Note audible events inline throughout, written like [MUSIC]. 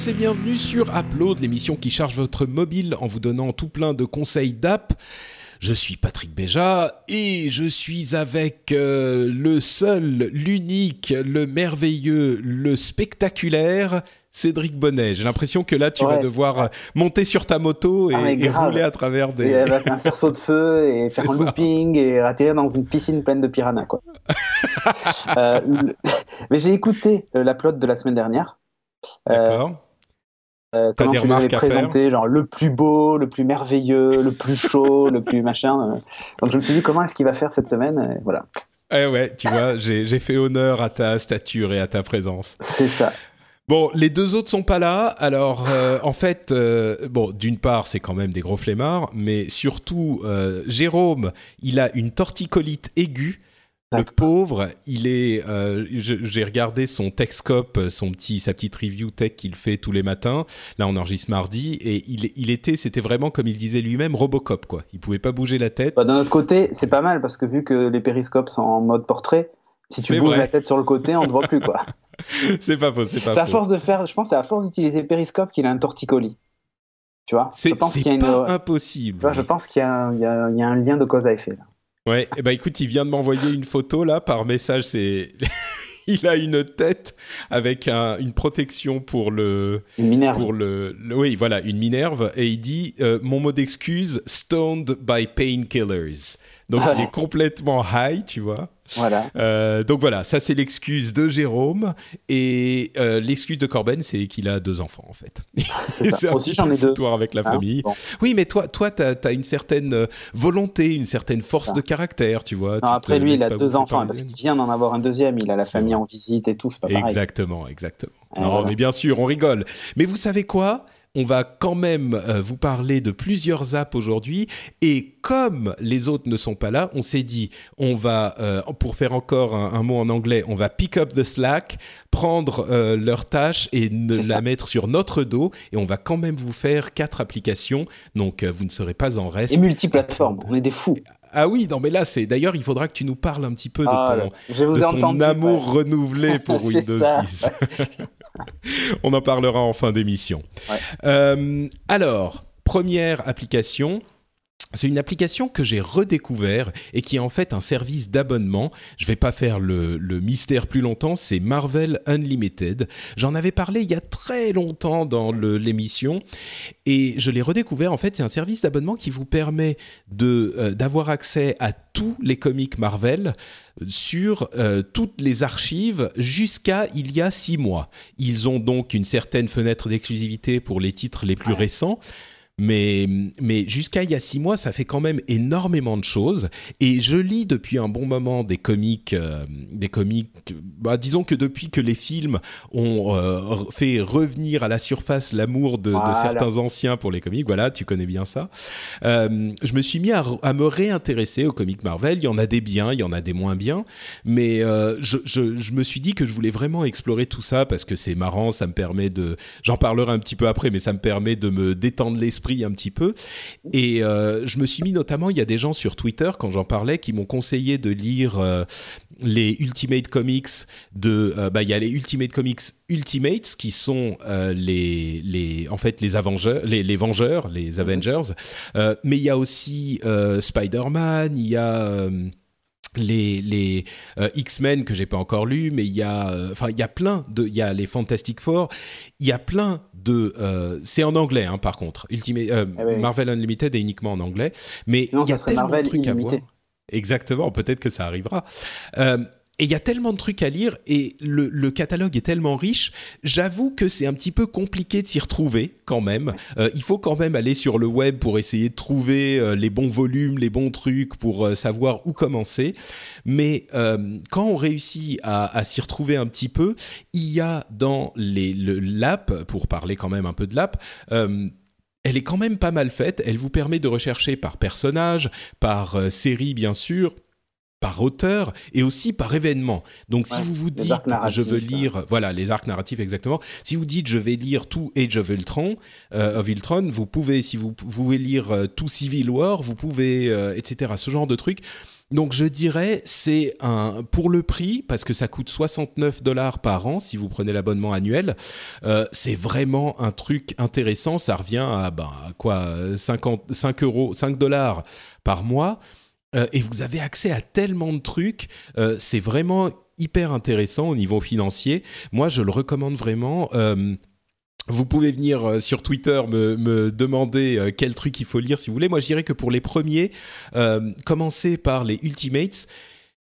Tous et bienvenue sur Upload, l'émission qui charge votre mobile en vous donnant tout plein de conseils d'app. Je suis Patrick Béja et je suis avec euh, le seul, l'unique, le merveilleux, le spectaculaire Cédric Bonnet. J'ai l'impression que là tu vas devoir euh, monter sur ta moto et, Ah, et rouler à travers Et des... avec un cerceau de feu et [LAUGHS] faire un ça. looping et atterrir dans une piscine pleine de piranhas quoi. [LAUGHS] Euh, le- [LAUGHS] Mais j'ai écouté la plot de la semaine dernière. D'accord euh, T'as comment tu l'avais présenté, genre le plus beau, le plus merveilleux, le plus chaud, le plus machin. euh. Donc je me suis dit comment est-ce qu'il va faire cette semaine et Voilà, Eh ouais, tu vois, j'ai j'ai fait honneur à ta stature et à ta présence. c'est ça. Bon, les deux autres sont pas là. Alors, euh, en fait, euh, bon, d'une part, c'est quand même des gros flemmards, mais surtout, euh, Jérôme, il a une torticolite aiguë. Le pauvre, il est. euh, J'ai regardé son Techscope, son petit, sa petite review tech qu'il fait tous les matins. Là, on enregistre mardi, et il, il était, c'était vraiment comme il disait lui-même, Robocop, quoi. Il pouvait pas bouger la tête. Bah, D'un autre côté, c'est pas mal parce que vu que les périscopes sont en mode portrait, si tu bouges vrai. la tête sur le côté, on te voit plus quoi. [LAUGHS] c'est pas faux, c'est pas C'est à force de faire, je pense, c'est à force d'utiliser périscope qu'il a un torticolis. Tu vois? C'est une- pas impossible. Je pense qu'il y, a un- il y y a un lien de cause à effet. Là. Ouais, et ben écoute, il vient de m'envoyer une photo là par message. C'est, [LAUGHS] il a une tête avec un- une protection pour le, Une minerve. pour le, le- oui, voilà, une minerve, et il dit euh, mon mot d'excuse, stoned by painkillers. Donc Ah il est complètement high, tu vois. Voilà. Euh, donc voilà, ça c'est l'excuse de Jérôme, et euh, l'excuse de Corben, c'est qu'il a deux enfants en fait. C'est [LAUGHS] un Aussi, petit j'en peu ai deux. avec la Hein famille. Bon. Oui, mais toi, toi, t'as as une certaine euh, volonté, une certaine force de caractère, tu vois. Non, tu après, lui, il a deux enfants parce qu'il vient d'en avoir un deuxième. Il a la famille en visite et tout. C'est pas pareil. Exactement, exactement. Et non, voilà. mais bien sûr, on rigole. Mais vous savez quoi? On va quand même euh, vous parler de plusieurs apps aujourd'hui et comme les autres ne sont pas là, on s'est dit on va euh, pour faire encore un, un mot en anglais, on va pick up the slack, prendre euh, leur tâche et ne la ça. mettre sur notre dos et on va quand même vous faire quatre applications. Donc vous ne serez pas en reste. Et multiplateforme. On est des fous. Ah oui, non mais là c'est d'ailleurs il faudra que tu nous parles un petit peu de Ah, ton là, je vous de ai ton entendu. amour ouais. renouvelé pour [LAUGHS] Windows ça. 10. [LAUGHS] On en parlera en fin d'émission. Ouais. Euh, alors, première application. C'est une application que j'ai redécouvert et qui est en fait un service d'abonnement. Je vais pas faire le, le mystère plus longtemps, c'est Marvel Unlimited. J'en avais parlé il y a très longtemps dans l'émission et je l'ai redécouvert. En fait, c'est un service d'abonnement qui vous permet euh, d'avoir accès à tous les comics Marvel sur euh, toutes les archives jusqu'à il y a six mois. Ils ont donc une certaine fenêtre d'exclusivité pour les titres les plus récents. Mais, mais jusqu'à il y a six mois, ça fait quand même énormément de choses. Et je lis depuis un bon moment des comics, euh, des comics. Bah, disons que depuis que les films ont euh, fait revenir à la surface l'amour de, certains anciens pour les comics, voilà, tu connais bien ça. Euh, je me suis mis à, à me réintéresser aux comics Marvel. Il y en a des biens, il y en a des moins bien, mais je, je- je me suis dit que je voulais vraiment explorer tout ça parce que c'est marrant, ça me permet de. J'en parlerai un petit peu après, mais ça me permet de me détendre l'esprit un petit peu. Et euh, je me suis mis notamment, il y a des gens sur Twitter quand j'en parlais qui m'ont conseillé de lire euh, les Ultimate Comics de. euh, bah, il y a les Ultimate Comics Ultimates qui sont les, les en fait les Avengers, les, les Vengeurs, les Avengers. Euh, mais il y a aussi Spider-Man, il y a les, les euh, X-Men que j'ai pas encore lu, mais il y a, euh, enfin il y a plein de, il y a les Fantastic Four, il y a plein de, euh, c'est en anglais hein, par contre, Ultimate, Ah oui. Marvel Unlimited est uniquement en anglais, mais il y a tellement Marvel de trucs à voir. Exactement, peut-être que ça arrivera. Et il y a tellement de trucs à lire et le, catalogue est tellement riche. J'avoue que c'est un petit peu compliqué de s'y retrouver quand même. Euh, il faut quand même aller sur le web pour essayer de trouver euh, les bons volumes, les bons trucs pour euh, savoir où commencer. Mais quand on réussit à, s'y retrouver un petit peu, il y a dans l'app, pour parler quand même un peu de l'app, elle est quand même pas mal faite. Elle vous permet de rechercher par personnage, par série bien sûr par auteur et aussi par événement. Donc si vous vous dites je veux lire voilà les arcs narratifs exactement, si vous dites je vais lire tout Age of Ultron, euh, of Ultron, vous pouvez si vous, pouvez lire euh, tout Civil War, vous pouvez euh, etc. ce genre de truc. Donc je dirais c'est un pour le prix parce que ça coûte 69 dollars par an si vous prenez l'abonnement annuel. c'est vraiment un truc intéressant. Ça revient à bah, quoi 50 5 euros 5 dollars par mois. Euh, et vous avez accès à tellement de trucs. Euh, c'est vraiment hyper intéressant au niveau financier. Moi, je le recommande vraiment. Euh, vous pouvez venir sur Twitter me, demander quel truc il faut lire si vous voulez. Moi, je dirais que pour les premiers, commencez par les Ultimates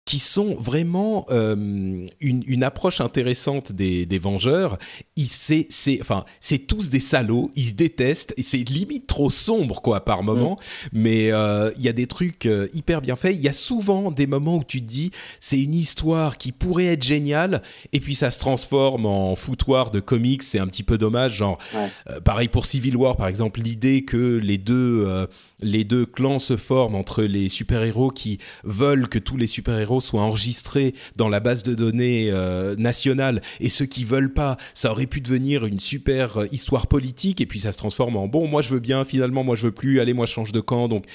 qui sont vraiment euh, une, une, approche intéressante des, des Vengeurs. C'est, enfin, tous des salauds, ils se détestent, et c'est limite trop sombre quoi par moment, mm. mais euh, il y a des trucs euh, hyper bien faits. Il y a souvent des moments où tu te dis c'est une histoire qui pourrait être géniale, et puis ça se transforme en foutoir de comics, c'est un petit peu dommage. Genre, pareil pour Civil War par exemple, l'idée que les deux les deux clans se forment entre les super-héros qui veulent que tous les super-héros soient enregistrés dans la base de données euh, nationale et ceux qui veulent pas, ça aurait pu devenir une super euh, histoire politique et puis ça se transforme en bon, moi je veux bien, finalement moi je veux plus, allez moi je change de camp. Donc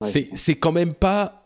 c'est quand même pas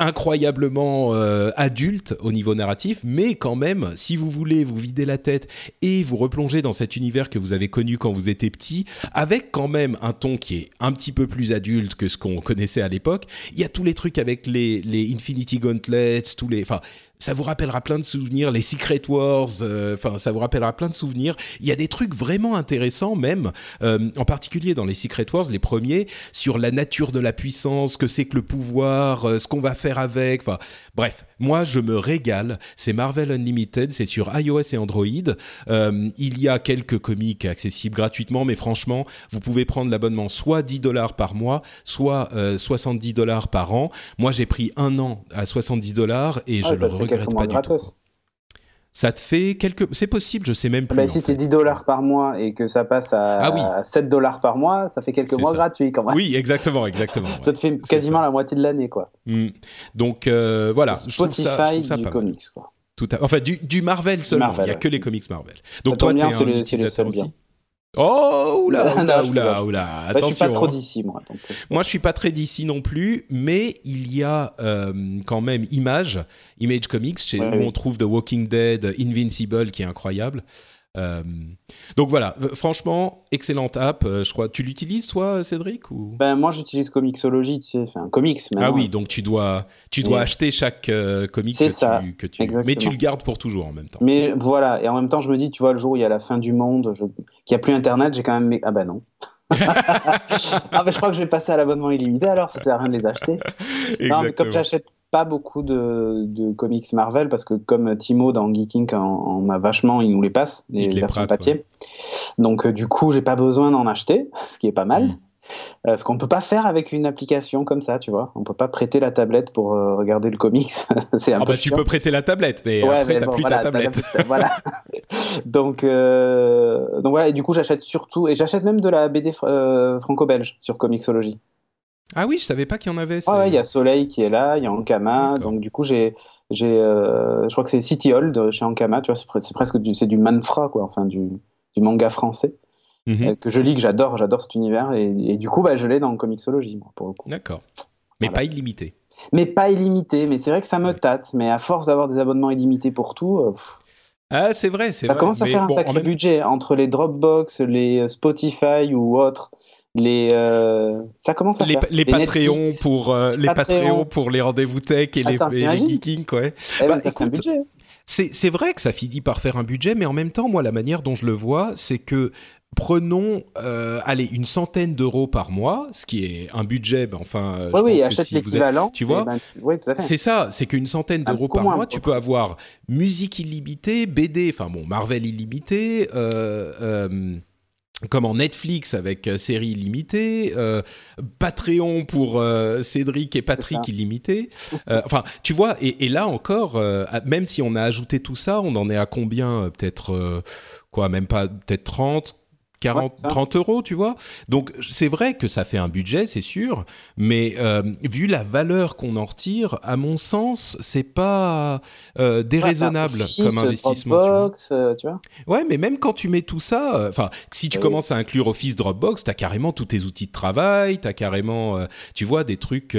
incroyablement euh, adulte au niveau narratif, mais quand même, si vous voulez vous vider la tête et vous replonger dans cet univers que vous avez connu quand vous étiez petit, avec quand même un ton qui est un petit peu plus adulte que ce qu'on connaissait à l'époque, il y a tous les trucs avec les, Infinity Gauntlets, tous les, enfin, ça vous rappellera plein de souvenirs, les Secret Wars, euh, enfin ça vous rappellera plein de souvenirs. Il y a des trucs vraiment intéressants même, euh, en particulier dans les Secret Wars, les premiers, sur la nature de la puissance, que c'est que le pouvoir, ce qu'on va faire avec. Enfin bref, moi je me régale. C'est Marvel Unlimited, c'est sur iOS et Android. il y a quelques comics accessibles gratuitement, mais franchement, vous pouvez prendre l'abonnement soit 10 dollars par mois, soit 70 dollars par an. Moi j'ai pris un an à 70 dollars et ah, je le regrette ça te fait quelques. C'est possible, je sais même plus. Bah, si tu es 10 dollars par mois et que ça passe à, 7 ah dollars par mois, ça fait quelques mois gratuits quand même. Oui, exactement, exactement. ça te fait quasiment la moitié de l'année, quoi. Hmm. Donc euh, voilà, je trouve ça, je du comics, quoi. Tout à... Enfin, du, du Marvel seulement. Il n'y a que les comics Marvel. Donc toi, tu es un utilisateur aussi. Oh, oula, [LAUGHS] oula, oula, oula, attention. je suis pas trop hein. d'ici, moi. Euh, moi, je suis pas très d'ici non plus, mais il y a euh, quand même Image, Image Comics, chez, où on trouve The Walking Dead, Invincible, qui est incroyable. Euh, donc voilà, franchement, excellente app. Euh, je crois, tu l'utilises toi, Cédric ou? Ben moi, j'utilise Comixology, tu sais, enfin comics. Ah oui, donc tu dois, tu dois acheter chaque euh, comic que, ça, tu, que tu, mais tu le gardes pour toujours en même temps. Mais voilà, et en même temps, je me dis, tu vois, le jour où il y a la fin du monde, je... qu'il n'y a plus Internet, j'ai quand même, ah ben non. [LAUGHS] ah ben je crois que je vais passer à l'abonnement illimité alors, ça sert à rien de les acheter. non, mais comme j'achète pas beaucoup de, comics Marvel parce que comme Timo dans Geeking en, a vachement, il nous les passe, les, versions papier. Donc euh, du coup, j'ai pas besoin d'en acheter, ce qui est pas mal. Mm. Euh, ce qu'on peut pas faire avec une application comme ça, tu vois. On peut pas prêter la tablette pour euh, regarder le comics. [LAUGHS] c'est un ah bah tu peux prêter la tablette, mais après t'as plus ta tablette. voilà. [LAUGHS] donc donc voilà. Et du coup, j'achète surtout et j'achète même de la BD franco-belge sur Comixology. Ah oui, je savais pas qu'il y en avait. Ah il y a Soleil qui est là, il y a Ankama. Donc du coup, j'ai, j'ai, euh, je crois que c'est City Hall de chez Ankama. Tu vois, c'est, presque du, c'est du manfra quoi, enfin du, du manga français mhm. euh, que je lis, que j'adore, j'adore cet univers. Et, du coup, bah, je l'ai dans Comixology moi, pour le coup. D'accord. Mais pas illimité. Mais pas illimité. Mais c'est vrai que ça me tâte. Mais à force d'avoir des abonnements illimités pour tout. Euh, ah, c'est vrai, c'est vrai. Ça commence à faire un sacré budget entre les Dropbox, les Spotify ou autres les euh, ça commence à les, faire. les, Patreons pour euh, les Patreons. Pour les rendez-vous tech et les, les geekings quoi. Eh bah, écoute, C'est vrai que ça finit par faire un budget, mais en même temps, moi, la manière dont je le vois, c'est que prenons, euh, allez, une centaine d'euros par mois, ce qui est un budget, ben, enfin, euh, je oui, pense que si êtes, tu vois, ben, c'est ça, c'est qu'une centaine d'euros par mois, tu peux avoir musique illimitée, BD, enfin bon, Marvel illimité, euh, en Netflix avec série illimitée, Patreon pour Cédric et Patrick illimité. [LAUGHS] enfin, tu vois, et, et là encore, même si on a ajouté tout ça, on en est à combien Peut-être quoi, même pas peut-être 30, 40, 30 euros, tu vois. Donc c'est vrai que ça fait un budget, c'est sûr, mais euh, vu la valeur qu'on en retire, à mon sens, c'est pas euh, déraisonnable comme investissement. Dropbox, tu, vois. Euh, tu vois ouais, mais même quand tu mets tout ça, enfin, si tu commences à inclure Office, Dropbox, t'as carrément tous tes outils de travail, t'as carrément, tu vois, des trucs.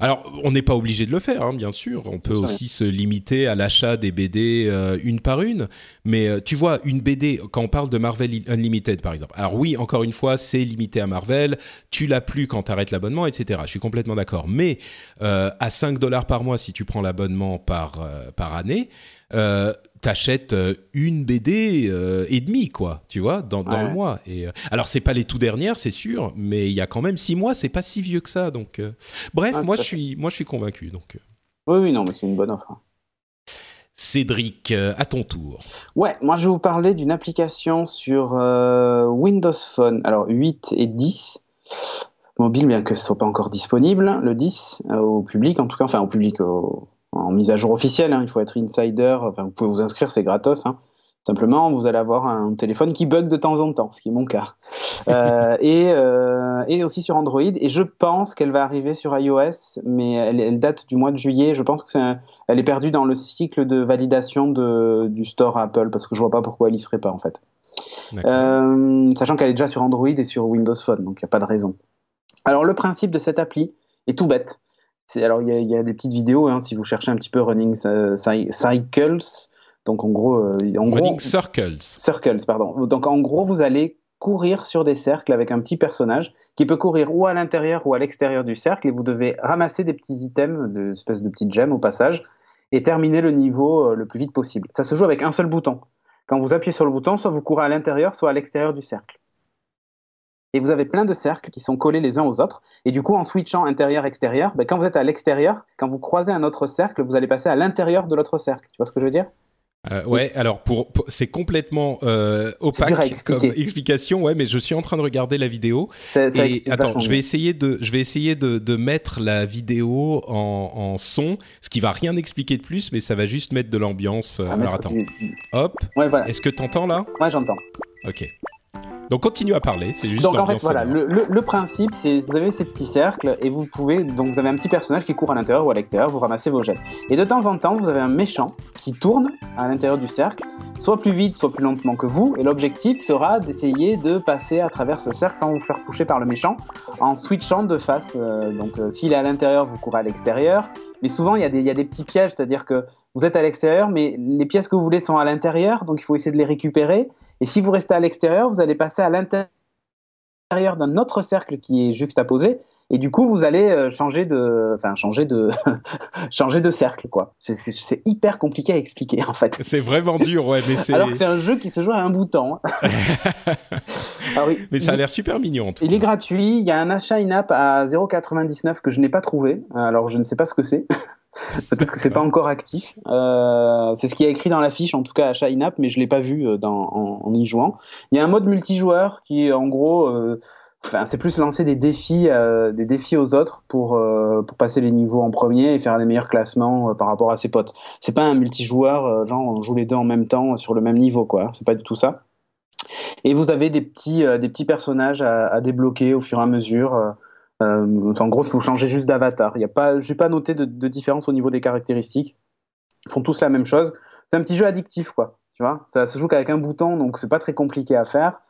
Alors, on n'est pas obligé de le faire, hein, bien sûr. On peut aussi se limiter à l'achat des BD une par une, mais tu vois, une BD, quand on parle de Marvel Unlimited, par exemple. Alors oui, encore une fois, c'est limité à Marvel. Tu l'as plus quand tu arrêtes l'abonnement, etc. Je suis complètement d'accord. Mais euh, à 5 dollars par mois, si tu prends l'abonnement par, euh, par année, euh, t'achètes euh, une BD et demie, quoi, tu vois, dans, dans le mois. Et alors c'est pas les tout dernières, c'est sûr, mais il y a quand même six mois, c'est pas si vieux que ça. Donc, bref, moi je suis, moi je suis convaincu. Donc. Oui, oui, non, mais c'est une bonne offre. Cédric, euh, à ton tour. Ouais, moi je vais vous parler d'une application sur euh, Windows Phone, alors 8 et 10, mobile bien que ce soit pas encore disponible, le 10 euh, au public, en tout cas, enfin au public, en mise à jour officielle, hein, il faut être insider, enfin vous pouvez vous inscrire, c'est gratos. Hein. Simplement, vous allez avoir un téléphone qui bug de temps en temps, ce qui est mon cas. Euh, [LAUGHS] et, euh, et, aussi sur Android. Et je pense qu'elle va arriver sur iOS, mais elle, date du mois de juillet. Je pense qu'elle est, est perdue dans le cycle de validation de, du store Apple, parce que je vois pas pourquoi elle y serait pas en fait. Euh, sachant qu'elle est déjà sur Android et sur Windows Phone, donc il n'y a pas de raison. Alors le principe de cette appli est tout bête. Alors il y, y, a des petites vidéos, hein, si vous cherchez un petit peu Running Cycles, donc en gros, euh, en gros, circles. Circles, pardon. Donc en gros, vous allez courir sur des cercles avec un petit personnage qui peut courir ou à l'intérieur ou à l'extérieur du cercle et vous devez ramasser des petits items, des espèces de petites gemmes au passage et terminer le niveau euh, le plus vite possible. Ça se joue avec un seul bouton. Quand vous appuyez sur le bouton, soit vous courez à l'intérieur, soit à l'extérieur du cercle. Et vous avez plein de cercles qui sont collés les uns aux autres. Et du coup, en switchant intérieur-extérieur, ben, quand vous êtes à l'extérieur, quand vous croisez un autre cercle, vous allez passer à l'intérieur de l'autre cercle. Tu vois ce que je veux dire? Euh, ouais, alors pour, c'est complètement euh, opaque comme [LAUGHS] explication, ouais, mais je suis en train de regarder la vidéo. et attends, je vais essayer de, je vais essayer de, de mettre la vidéo en, en, son, ce qui va rien expliquer de plus, mais ça va juste mettre de l'ambiance. Alors attends, hop. Ouais, voilà. Est-ce que t'entends là? Ouais, j'entends. Ok. Donc continue à parler, c'est juste Donc en fait voilà, le, principe c'est vous avez ces petits cercles et vous pouvez donc vous avez un petit personnage qui court à l'intérieur ou à l'extérieur, vous ramassez vos jets. Et de temps en temps vous avez un méchant qui tourne à l'intérieur du cercle, soit plus vite, soit plus lentement que vous. Et l'objectif sera d'essayer de passer à travers ce cercle sans vous faire toucher par le méchant en switchant de face. Euh, donc euh, s'il est à l'intérieur, vous courez à l'extérieur. Mais souvent il y, a des, il y a des petits pièges, c'est-à-dire que vous êtes à l'extérieur, mais les pièces que vous voulez sont à l'intérieur, donc il faut essayer de les récupérer. Et si vous restez à l'extérieur, vous allez passer à l'intérieur d'un autre cercle qui est juxtaposé. Et du coup, vous allez euh, changer de, enfin, changer de, [LAUGHS] changer de cercle, quoi. C'est hyper compliqué à expliquer, en fait. C'est vraiment dur, ouais, mais c'est. [LAUGHS] Alors que c'est un jeu qui se joue à un bouton. Hein. [LAUGHS] Ah mais ça a l'air super mignon. En tout il est gratuit. Il y a un achat in-app à 0,99 que je n'ai pas trouvé. Alors, je ne sais pas ce que c'est. Peut-être que c'est pas encore actif. Euh, c'est ce qui est écrit dans la fiche, en tout cas à in-app, mais je l'ai pas vu euh, en, y jouant. Il y a un mode multijoueur qui, en gros, euh, c'est plus lancer des défis, des défis aux autres pour passer les niveaux en premier et faire les meilleurs classements par rapport à ses potes. C'est pas un multijoueur, genre on joue les deux en même temps sur le même niveau, quoi. C'est pas du tout ça. Et vous avez des petits des petits personnages à débloquer au fur et à mesure. Euh, en gros, vous changez juste d'avatar. Je n'ai pas noté de, différence au niveau des caractéristiques. Ils font tous la même chose. C'est un petit jeu addictif, quoi. Tu vois, ça se joue qu'avec un bouton, donc c'est pas très compliqué à faire.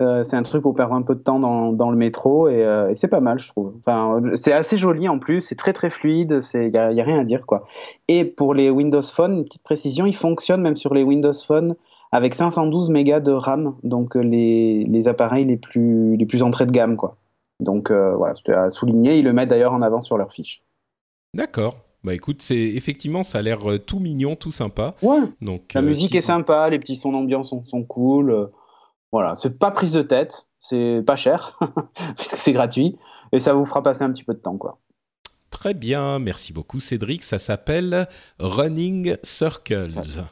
Euh, c'est un truc pour perdre un peu de temps dans, le métro euh, et, c'est pas mal, je trouve. Enfin, c'est assez joli en plus, c'est très très fluide, il n'y a, a, rien à dire quoi. Et pour les Windows Phone, une petite précision, il fonctionne même sur les Windows Phone avec 512 mégas de RAM, donc les, les appareils les plus, les plus entrées de gamme quoi. Donc euh, voilà, c'était à souligner. Ils le mettent d'ailleurs en avant sur leur fiche. D'accord. Bah écoute, c'est effectivement, ça a l'air tout mignon, tout sympa. Ouais. Donc la musique est sympa, les petits sons d'ambiance sont, sont, cool. Voilà, c'est pas prise de tête, c'est pas cher [LAUGHS] puisque c'est gratuit et ça vous fera passer un petit peu de temps, quoi. Très bien, merci beaucoup Cédric. Ça s'appelle Running Circles.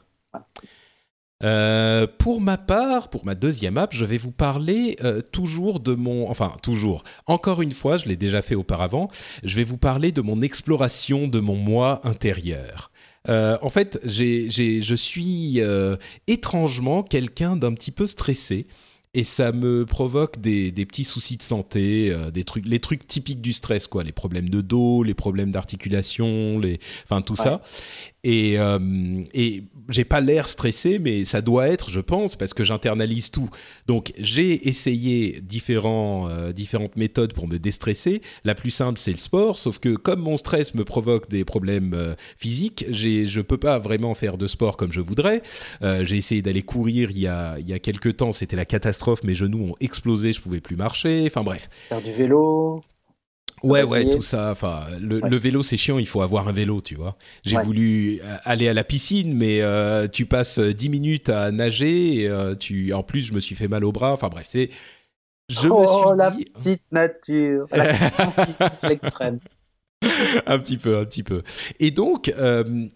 Euh, pour ma part, pour ma deuxième app, je vais vous parler euh, toujours de mon, enfin toujours, encore une fois, je l'ai déjà fait auparavant, je vais vous parler de mon exploration de mon moi intérieur. Euh, en fait, je suis étrangement quelqu'un d'un petit peu stressé et ça me provoque des, petits soucis de santé, des trucs, les trucs typiques du stress, quoi, les problèmes de dos, les problèmes d'articulation, les, enfin tout ça. Et, euh, et j'ai pas l'air stressé, mais ça doit être, je pense, parce que j'internalise tout. Donc j'ai essayé différents, euh, différentes méthodes pour me déstresser. La plus simple, c'est le sport, sauf que comme mon stress me provoque des problèmes euh, physiques, je peux pas vraiment faire de sport comme je voudrais. Euh, j'ai essayé d'aller courir il y, a, il y a quelques temps, c'était la catastrophe, mes genoux ont explosé, je pouvais plus marcher. Enfin bref. Faire du vélo Ouais, ouais, tout ça. Enfin, le, vélo, c'est chiant. Il faut avoir un vélo, tu vois. J'ai voulu euh, aller à la piscine, mais euh, tu passes 10 euh, minutes à nager. Et, tu, en plus, je me suis fait mal au bras. Enfin, bref, c'est. Je oh, me suis la petite nature, la [LAUGHS] l'extrême. [LAUGHS] un petit peu, un petit peu. Et donc,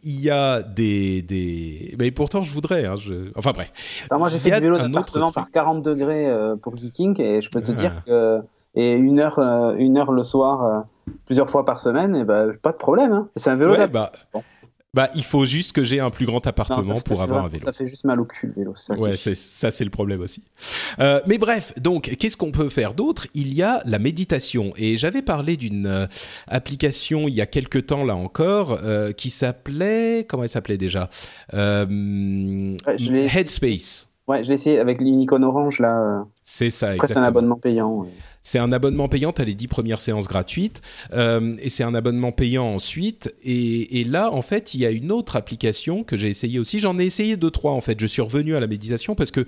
il y a des, des... Mais pourtant, je voudrais. Hein, je... Enfin, bref. moi, j'ai fait du vélo d'appartement par 40 degrés pour Geeking et je peux te dire ah. que et une heure, euh, une heure le soir, euh, plusieurs fois par semaine, et bah, pas de problème. Hein. C'est un vélo. bah... Bah, il faut juste que j'ai un plus grand appartement pour avoir un vélo. Ça fait juste mal au cul, le vélo. Ça ouais, ça, c'est le problème aussi. Euh, mais bref, donc, qu'est-ce qu'on peut faire d'autre? Il y a la méditation. Et j'avais parlé d'une application il y a quelques temps, là encore, qui s'appelait. Comment elle s'appelait déjà? Headspace. Ouais, je l'ai essayé avec l'icône orange, là. C'est ça, Après, c'est un abonnement payant. C'est un abonnement payant, tu as les 10 premières séances gratuites, euh, et c'est un abonnement payant ensuite. Et, là, en fait, il y a une autre application que j'ai essayé aussi. J'en ai essayé deux, trois, en fait. Je suis revenu à la méditation parce que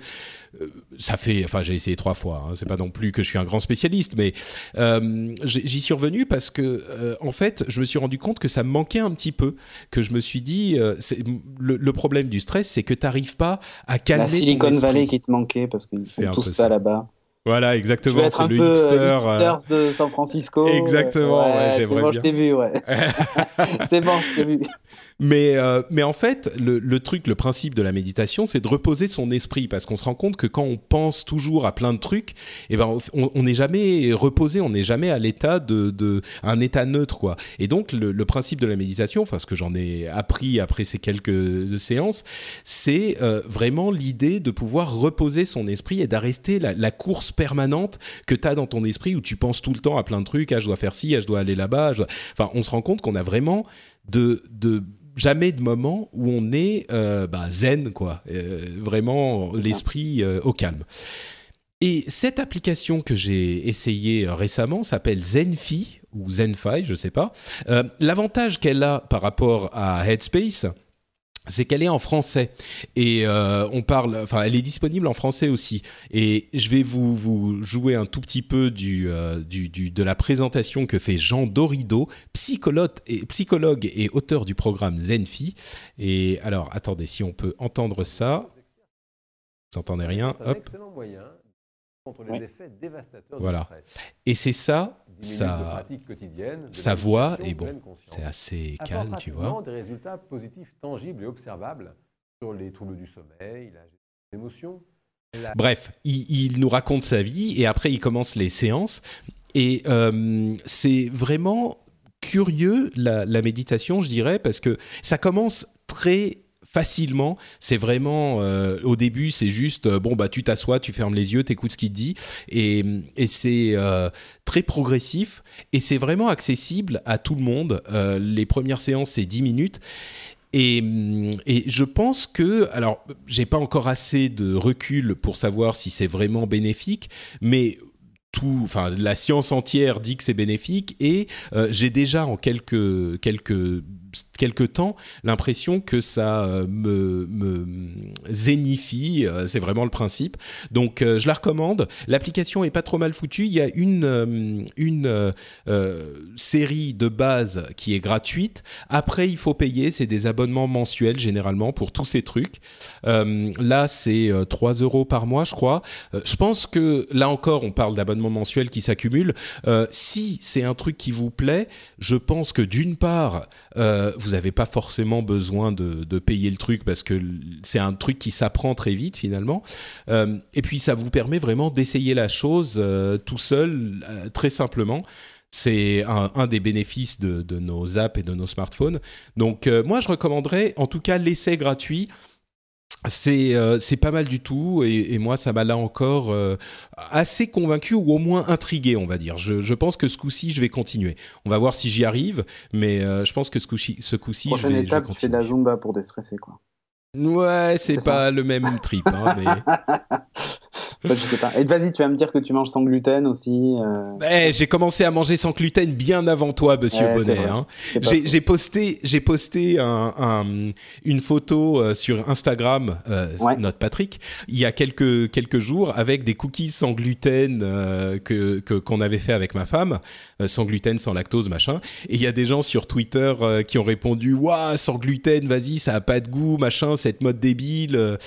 euh, ça fait... Enfin, j'ai essayé trois fois. Hein. C'est pas non plus que je suis un grand spécialiste, mais euh, j'y suis revenu parce que, en fait, je me suis rendu compte que ça me manquait un petit peu. Que je me suis dit... Le, le, problème du stress, c'est que tu n'arrives pas à calmer La Silicon Valley qui te manquait parce qu'ils font tout ça là-bas. Voilà, exactement. C'est le hipster. Euh, de San Francisco. Exactement, ouais, j'aimerais bon, bien. Je t'ai vu, ouais. [LAUGHS] [LAUGHS] c'est bon, je t'ai vu. Mais, euh, mais en fait, le, le, truc, le principe de la méditation, c'est de reposer son esprit parce qu'on se rend compte que quand on pense toujours à plein de trucs, eh ben, on n'est jamais reposé, on n'est jamais à l'état de, de, un état neutre, quoi. Et donc, le, principe de la méditation, enfin, ce que j'en ai appris après ces quelques séances, c'est euh, vraiment l'idée de pouvoir reposer son esprit et d'arrêter la, la, course permanente que tu as dans ton esprit où tu penses tout le temps à plein de trucs, ah, je dois faire ci, ah, je dois aller là-bas. Enfin, on se rend compte qu'on a vraiment de, de jamais de moment où on est euh, bah, zen, quoi. Euh, vraiment l'esprit euh, au calme. Et cette application que j'ai essayée récemment s'appelle Zenfi ou Zenfi, je ne sais pas. L'avantage qu'elle a par rapport à Headspace, c'est qu'elle est en français et euh, on parle, enfin, elle est disponible en français aussi. Et je vais vous, vous jouer un tout petit peu du, euh, du, du, de la présentation que fait Jean Dorido, psychologue et, psychologue et auteur du programme Zenfi. Et alors, attendez, si on peut entendre ça. Vous n'entendez rien? Hop. excellent moyen contre les effets dévastateurs voilà. du stress. Et c'est ça sa, sa voix est bon, c'est assez calme, tu vois. des résultats positifs tangibles et observables sur les troubles du sommeil, les émotions. Bref, il, nous raconte sa vie et après il commence les séances et euh, c'est vraiment curieux la, la, méditation, je dirais, parce que ça commence très facilement. C'est vraiment euh, au début, c'est juste euh, bon bah tu t'assois, tu fermes les yeux, t'écoutes ce qu'il dit et, et c'est euh, très progressif et c'est vraiment accessible à tout le monde. les premières séances c'est 10 minutes et, et, je pense que, alors, j'ai pas encore assez de recul pour savoir si c'est vraiment bénéfique, mais enfin, la science entière dit que c'est bénéfique et j'ai déjà en quelques quelques quelque temps l'impression que ça me, me zénifie. c'est vraiment le principe. Donc, je la recommande. L'application est pas trop mal foutue. Il y a une, une série de base qui est gratuite. Après, il faut payer. C'est des abonnements mensuels généralement pour tous ces trucs. là, c'est 3 euros par mois, je crois. je pense que là encore, on parle d'abonnements mensuels qui s'accumulent. si c'est un truc qui vous plaît, je pense que d'une part, euh, vous n'avez pas forcément besoin de, payer le truc parce que c'est un truc qui s'apprend très vite finalement. Euh, et puis ça vous permet vraiment d'essayer la chose euh, tout seul, très simplement. C'est un, des bénéfices de, nos apps et de nos smartphones. Donc moi, je recommanderais en tout cas l'essai gratuit c'est euh, pas mal du tout et, moi ça m'a là encore euh, assez convaincu ou au moins intrigué on va dire. Je, je pense que ce coup-ci je vais continuer. On va voir si j'y arrive, mais euh, je pense que ce coup-ci, ce coup-ci je vais, étape, je vais Tu fais de la zumba pour déstresser quoi. Ouais, c'est pas le même trip. Hein, mais... [LAUGHS] je sais pas. Et vas-y, tu vas me dire que tu manges sans gluten aussi. Euh... Eh, j'ai commencé à manger sans gluten bien avant toi, Monsieur Bonnet. Hein. J'ai posté, j'ai posté un, un, une photo euh, sur Instagram, euh, notre Patrick, il y a quelques quelques jours avec des cookies sans gluten euh, que qu'on avait fait avec ma femme, sans gluten, sans lactose, machin. Et il y a des gens sur Twitter qui ont répondu, waouh, sans gluten, vas-y, ça a pas de goût, machin, cette mode débile.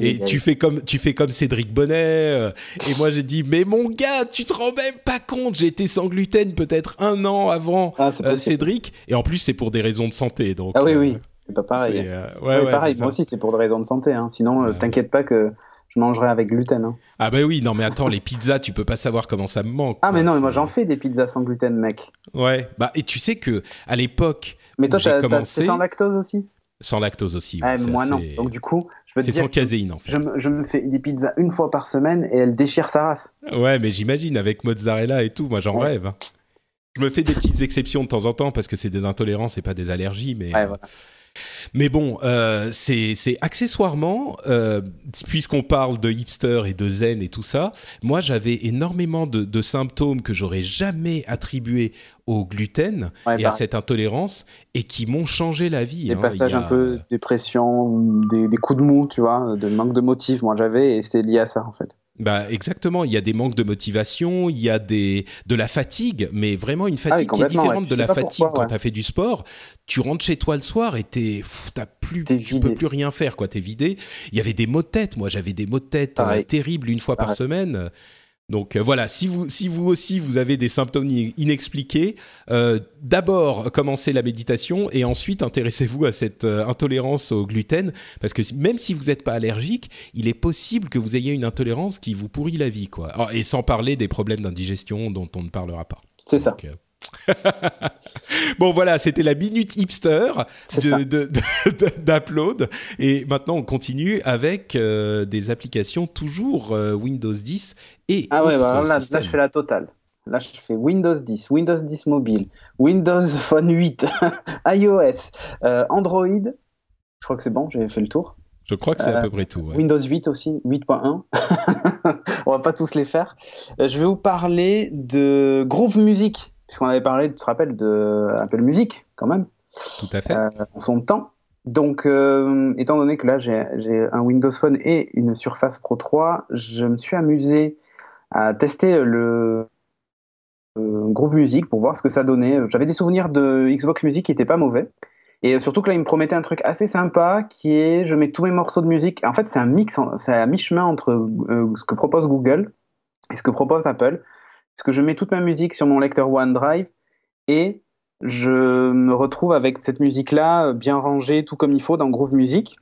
et tu fais comme tu fais comme Cédric Bonnet euh, et moi, j'ai dit, mais mon gars, tu te rends même pas compte, j'ai été sans gluten peut-être un an avant ah, euh, Cédric. Et en plus, c'est pour des raisons de santé. Donc, ah oui, oui, euh, c'est pas pareil. Ouais, pareil, moi aussi, c'est pour des raisons de santé. Hein. Sinon, t'inquiète pas que je mangerai avec gluten. Hein. Ah bah oui, non mais attends, les pizzas, tu peux pas savoir comment ça me manque. Ah mais non, mais moi j'en fais des pizzas sans gluten, mec. Ouais, bah et tu sais que à l'époque, mais toi, j'ai commencé... sans lactose aussi? Sans lactose aussi. Ah, moi non. Donc du coup, je veux C'est sans caséine en fait. Je me, fais des pizzas une fois par semaine et elles déchirent sa race. Ouais, mais j'imagine avec mozzarella et tout, moi j'en rêve. Hein. Je me fais des petites exceptions de temps en temps parce que c'est des intolérances et pas des allergies, mais. Ouais, voilà. Mais bon, euh, c'est accessoirement, euh, puisqu'on parle de hipster et de zen et tout ça, moi j'avais énormément de, symptômes que j'aurais jamais attribués au gluten et à bah. cette intolérance et qui m'ont changé la vie. Des hein. passages un peu dépression, des, des, coups de mou, tu vois, de manque de motif, moi j'avais et c'est lié à ça en fait. Bah exactement, il y a des manques de motivation, il y a des de la fatigue, mais vraiment une ah fatigue qui est différente de la fatigue quand tu as fait du sport. Tu rentres chez toi le soir et t'es t'as plus tu peux plus rien faire quoi, t'es vidé. Il y avait des maux de tête, moi. J'avais des maux de tête euh, terribles une fois par semaine. Donc euh, voilà, si vous, si vous aussi vous avez des symptômes inexpliqués, euh, d'abord commencez la méditation et ensuite intéressez-vous à cette euh, intolérance au gluten parce que même si vous n'êtes pas allergique, il est possible que vous ayez une intolérance qui vous pourrit la vie quoi. et sans parler des problèmes d'indigestion dont on ne parlera pas. C'est ça. [LAUGHS] bon voilà, c'était la minute hipster d'Upload. Et maintenant, on continue avec euh, des applications toujours euh, Windows 10 et... Ah ouais, bah là, là, je fais la totale. Là, je fais Windows 10, Windows 10 mobile, Windows Phone 8, [LAUGHS] iOS, euh, Android. Je crois que c'est bon, j'ai fait le tour. Je crois que c'est à peu près tout. Windows 8 aussi, 8.1. [LAUGHS] On va pas tous les faire. je vais vous parler de Groove Music puisqu'on avait parlé, tu te rappelles, de Apple Music, quand même. Tout à fait. Euh, en son temps. Donc, euh, étant donné que là, j'ai un Windows Phone et une Surface Pro 3, je me suis amusé à tester le euh, Groove Music pour voir ce que ça donnait. J'avais des souvenirs de Xbox Music qui n'étaient pas mauvais. Et surtout que là, il me promettait un truc assez sympa qui est je mets tous mes morceaux de musique. En fait, c'est un mix, c'est à mi-chemin entre ce que propose Google et ce que propose Apple. Parce que je mets toute ma musique sur mon lecteur OneDrive et je me retrouve avec cette musique-là bien rangée, tout comme il faut dans Groove Music.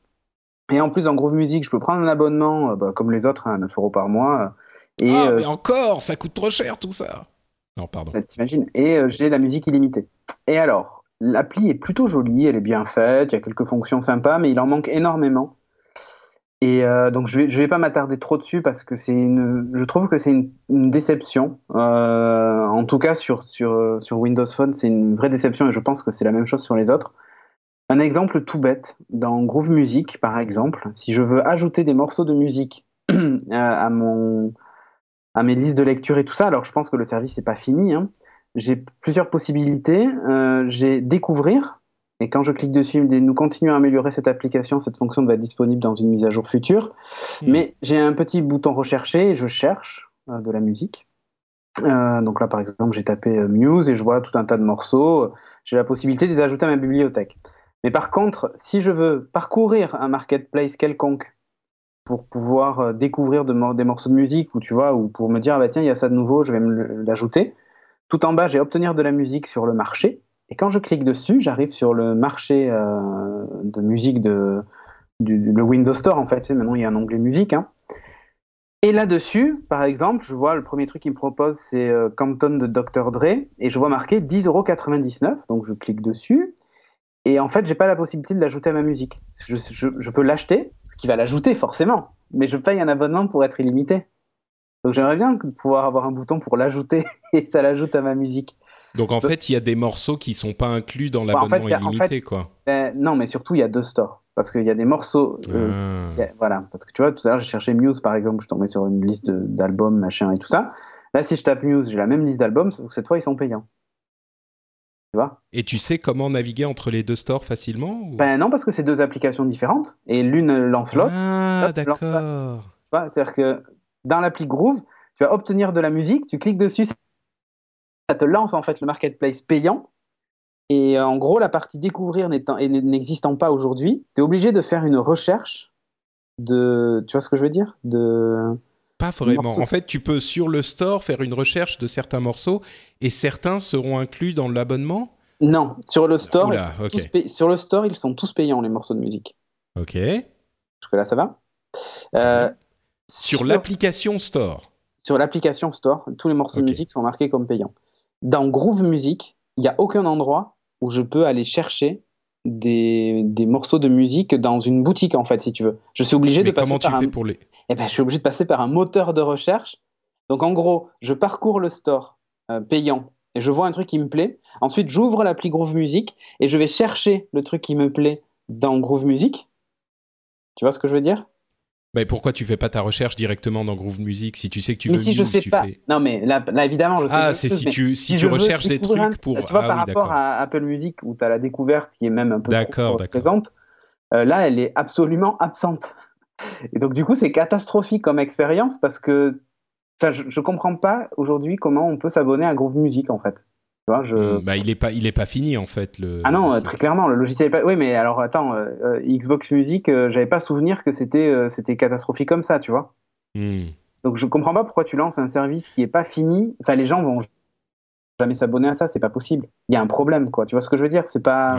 Et en plus, dans Groove Music, je peux prendre un abonnement, euh, bah, comme les autres, à hein, 9 euros par mois. Et, ah, euh, mais encore, ça coûte trop cher tout ça. Non, pardon. Bah, t'imagines Et euh, j'ai la musique illimitée. Et alors, l'appli est plutôt jolie, elle est bien faite, il y a quelques fonctions sympas, mais il en manque énormément. Et euh, donc je vais, je vais pas m'attarder trop dessus parce que c'est une, je trouve que c'est une, déception. Euh, en tout cas sur, sur, sur Windows Phone, c'est une vraie déception et je pense que c'est la même chose sur les autres. Un exemple tout bête, dans Groove Music par exemple, si je veux ajouter des morceaux de musique [CLEARS THROAT] à, mon, à mes listes de lecture et tout ça, alors je pense que le service n'est pas fini, hein. j'ai plusieurs possibilités. Euh, j'ai découvrir, Et quand je clique dessus, il me dit nous continuons à améliorer cette application. Cette fonction va être disponible dans une mise à jour future. Hmm. Mais j'ai un petit bouton rechercher et je cherche euh, de la musique. Euh, donc là, par exemple, j'ai tapé euh, Muse et je vois tout un tas de morceaux. J'ai la possibilité de les ajouter à ma bibliothèque. Mais par contre, si je veux parcourir un marketplace quelconque pour pouvoir découvrir des morceaux de musique ou tu vois ou pour me dire ah bah tiens il y a ça de nouveau je vais me l'ajouter tout en bas j'ai obtenir de la musique sur le marché et quand je clique dessus, j'arrive sur le marché euh, de musique de du, le Windows Store en fait. Maintenant, il y a un onglet musique. Hein. Et là-dessus, par exemple, je vois le premier truc qu'il me propose, c'est euh, de Dr. Dre, et je vois marqué 10,99€. Donc je clique dessus. Et en fait, j'ai pas la possibilité de l'ajouter à ma musique. Je, je peux l'acheter, ce qui va l'ajouter forcément, mais je paye un abonnement pour être illimité. Donc j'aimerais bien pouvoir avoir un bouton pour l'ajouter [LAUGHS] et ça l'ajoute à ma musique. Donc en fait, il y a des morceaux qui sont pas inclus dans l'abonnement bah, illimité, quoi. Euh, non, mais surtout, il y a deux stores. Parce qu'il y a des morceaux. Euh, ah. voilà. Parce que tu vois, tout à l'heure, j'ai cherché Muse, par exemple, je tombais sur une liste d'albums, machin et tout ça. Là, si je tape Muse, j'ai la même liste d'albums, sauf que cette fois, ils sont payants. Tu vois? Et tu sais comment naviguer entre les deux stores facilement Ben non, parce que c'est deux applications différentes. Et l'une lance l'autre. Ah, d'accord. C'est-à-dire que dans l'appli Groove, tu vas obtenir de la musique, tu cliques dessus, ça te lance en fait le marketplace payant. Et euh, en gros, la partie découvrir n'existant pas aujourd'hui, tu es obligé de faire une recherche de. Tu vois ce que je veux dire? De... Pas vraiment. En fait, tu peux sur le store faire une recherche de certains morceaux et certains seront inclus dans l'abonnement? Non, sur le store, sur le store, ils sont tous payants les morceaux de musique. Ok. Jusque là, ça va? Euh, sur, sur l'application store. Sur l'application store, tous les morceaux de musique sont marqués comme payants dans Groove Music, il n'y a aucun endroit où je peux aller chercher des, des, morceaux de musique dans une boutique, en fait, si tu veux. Je suis obligé de passer comment par tu un... fais pour les... Eh ben, je suis obligé de passer par un moteur de recherche. Donc, en gros, je parcours le store euh, payant et je vois un truc qui me plaît. Ensuite, j'ouvre l'appli Groove Music et je vais chercher le truc qui me plaît dans Groove Music. Tu vois ce que je veux dire? Mais pourquoi tu fais pas ta recherche directement dans Groove Music si tu sais que tu mais veux si je sais pas. Non mais là, évidemment je sais. Ah c'est si tu si, tu recherches des trucs pour. Tu vois ah par rapport à Apple Music où tu as la découverte qui est même un peu trop présente, euh, là elle est absolument absente. Et donc du coup c'est catastrophique comme expérience parce que enfin je, je comprends pas aujourd'hui comment on peut s'abonner à Groove Music en fait. Bah, il est pas, il est pas fini en fait. Le, ah non, très clairement, le logiciel est pas. Oui, mais alors attends, euh, euh, Xbox Music, euh, j'avais pas souvenir que c'était, c'était catastrophique comme ça, tu vois. Hmm. Donc je comprends pas pourquoi tu lances un service qui est pas fini. Enfin, les gens vont jamais s'abonner à ça, c'est pas possible. Il y a un problème, quoi. Tu vois ce que je veux dire? C'est pas.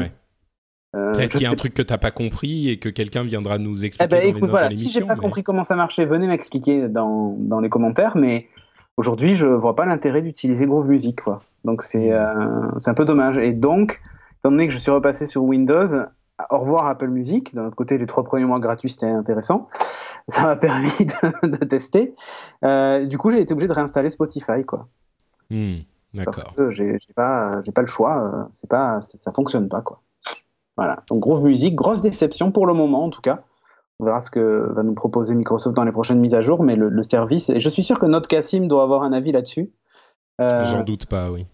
Peut-être qu'il y a un truc que t'as pas compris et que quelqu'un viendra nous expliquer. Eh ben, écoute, voilà, si j'ai pas compris comment ça marchait, venez m'expliquer dans, dans les commentaires. Mais Aujourd'hui, je vois pas l'intérêt d'utiliser Groove Music, quoi. Donc c'est euh, un peu dommage. Et donc, étant donné que je suis repassé sur Windows, au revoir Apple Music. D'un autre côté, les trois premiers mois gratuits, c'était intéressant. [LAUGHS] Ça m'a permis de, tester. Euh, du coup, j'ai été obligé de réinstaller Spotify, quoi. Hmm, Parce que j'ai pas, pas le choix. Euh, c'est pas, ça fonctionne pas, quoi. Voilà. Donc Groove Music, grosse déception pour le moment, en tout cas. On verra ce que va nous proposer Microsoft dans les prochaines mises à jour, mais le, service, et je suis sûr que notre Cassim doit avoir un avis là-dessus. Euh, J'en doute pas, oui.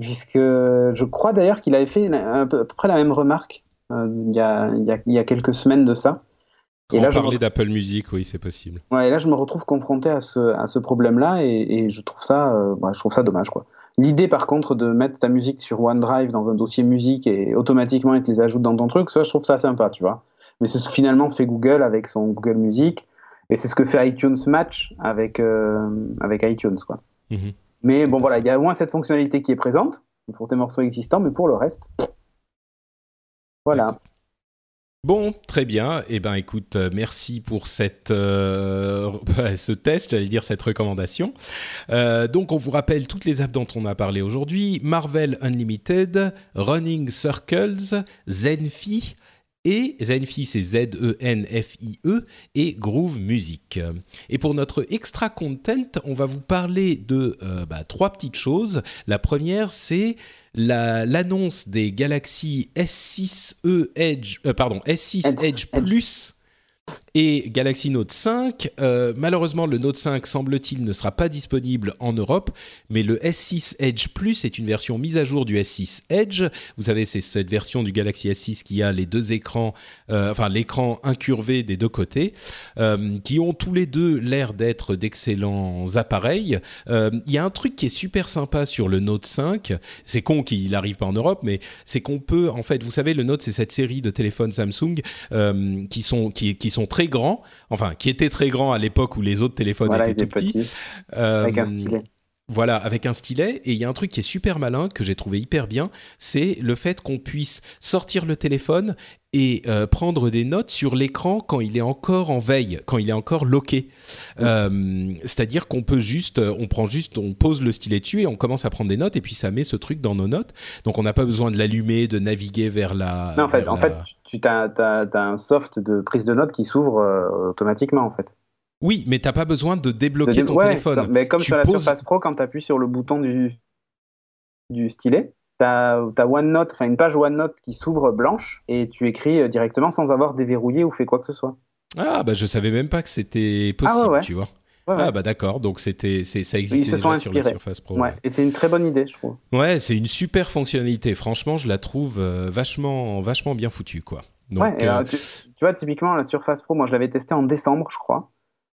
Puisque je crois d'ailleurs qu'il avait fait à peu, près la même remarque euh, il, y a, il, y a, quelques semaines de ça. Quand et là, on parlait d'Apple Music, oui, c'est possible. Ouais, et là, je me retrouve confronté à ce, à ce problème-là, et, je, trouve ça, euh, je trouve ça dommage. quoi. L'idée, par contre, de mettre ta musique sur OneDrive dans un dossier musique et automatiquement, il te les ajoute dans ton truc, ça, je trouve ça sympa, tu vois. Mais c'est ce que finalement fait Google avec son Google Music. Et c'est ce que fait iTunes Match avec, euh, avec iTunes. Quoi. Mhm. Mais bon, voilà, il y a au moins cette fonctionnalité qui est présente pour tes morceaux existants, mais pour le reste, voilà. Bon, très bien. Eh ben, écoute, euh, merci pour cette, euh, [LAUGHS] ce test, j'allais dire cette recommandation. donc, on vous rappelle toutes les apps dont on a parlé aujourd'hui Marvel Unlimited, Running Circles, Zenfi, et Zenfi, c'est Z-E-N-F-I-E, e, et Groove Music. Et pour notre extra content, on va vous parler de euh, bah, trois petites choses. La première, c'est l'annonce des Galaxy S6e Edge, euh, pardon, S6 Edge, Plus. Et Galaxy Note 5. Euh, malheureusement, le Note 5, semble-t-il, ne sera pas disponible en Europe, mais le S6 Edge Plus est une version mise à jour du S6 Edge. Vous savez, c'est cette version du Galaxy S6 qui a les deux écrans, euh, enfin l'écran incurvé des deux côtés, euh, qui ont tous les deux l'air d'être d'excellents appareils. Il y a un truc qui est super sympa sur le Note 5, c'est con qu'il n'arrive pas en Europe, mais c'est qu'on peut, en fait, vous savez, le Note, c'est cette série de téléphones Samsung qui, sont, qui, sont très grand, enfin qui était très grand à l'époque où les autres téléphones étaient tout petits. avec un euh, stylet. Voilà, avec un stylet. Et il y a un truc qui est super malin, que j'ai trouvé hyper bien, c'est le fait qu'on puisse sortir le téléphone et euh, prendre des notes sur l'écran quand il est encore en veille, quand il est encore loqué. Euh, c'est-à-dire qu'on peut juste, on prend juste, on pose le stylet dessus et on commence à prendre des notes et puis ça met ce truc dans nos notes. Donc on n'a pas besoin de l'allumer, de naviguer vers la. Non, en fait, en fait tu as, un soft de prise de notes qui s'ouvre euh, automatiquement en fait. Oui, mais tu n'as pas besoin de débloquer ton téléphone. Mais comme sur la Surface Pro, quand tu appuies sur le bouton du, du stylet, tu as, OneNote, enfin une page OneNote qui s'ouvre blanche et tu écris euh, directement sans avoir déverrouillé ou fait quoi que ce soit. Ah bah je savais même pas que c'était possible, ah tu vois. Ah bah d'accord, donc c'était ça existait déjà sur la Surface Pro. Ouais. Et c'est une très bonne idée, je trouve. Ouais, c'est une super fonctionnalité. Franchement, je la trouve euh, vachement vachement bien foutue quoi. Donc, euh, tu, vois typiquement la Surface Pro, moi je l'avais testé en décembre, je crois,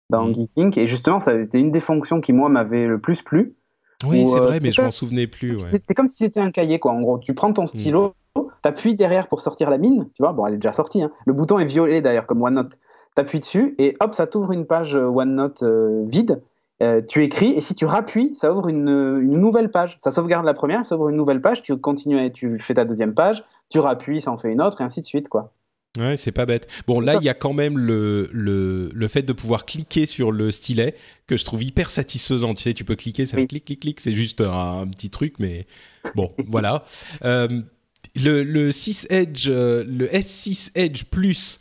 dans mmh. Geeking, et justement c'était une des fonctions qui moi m'avait le plus plu oui, c'est euh, vrai, mais je m'en souvenais plus. C'est comme si c'était un cahier, quoi. En gros, tu prends ton mm. stylo, t'appuies derrière pour sortir la mine, tu vois. Bon, elle est déjà sortie. Hein. Le bouton est violet d'ailleurs, comme OneNote. T'appuies dessus et hop, ça t'ouvre une page euh, OneNote euh, vide. tu écris et si tu rappuies, ça ouvre une, une, nouvelle page. Ça sauvegarde la première, ça ouvre une nouvelle page. Tu continues, tu fais ta deuxième page, tu rappuies, ça en fait une autre et ainsi de suite, quoi. Ouais, c'est pas bête. Bon, là, il y a quand même le, le, le, fait de pouvoir cliquer sur le stylet que je trouve hyper satisfaisant. Tu sais, tu peux cliquer, ça fait clic, clic, clic. C'est juste un, petit truc, mais bon, [LAUGHS] voilà. Euh, le, le 6 Edge, euh, le S6 Edge Plus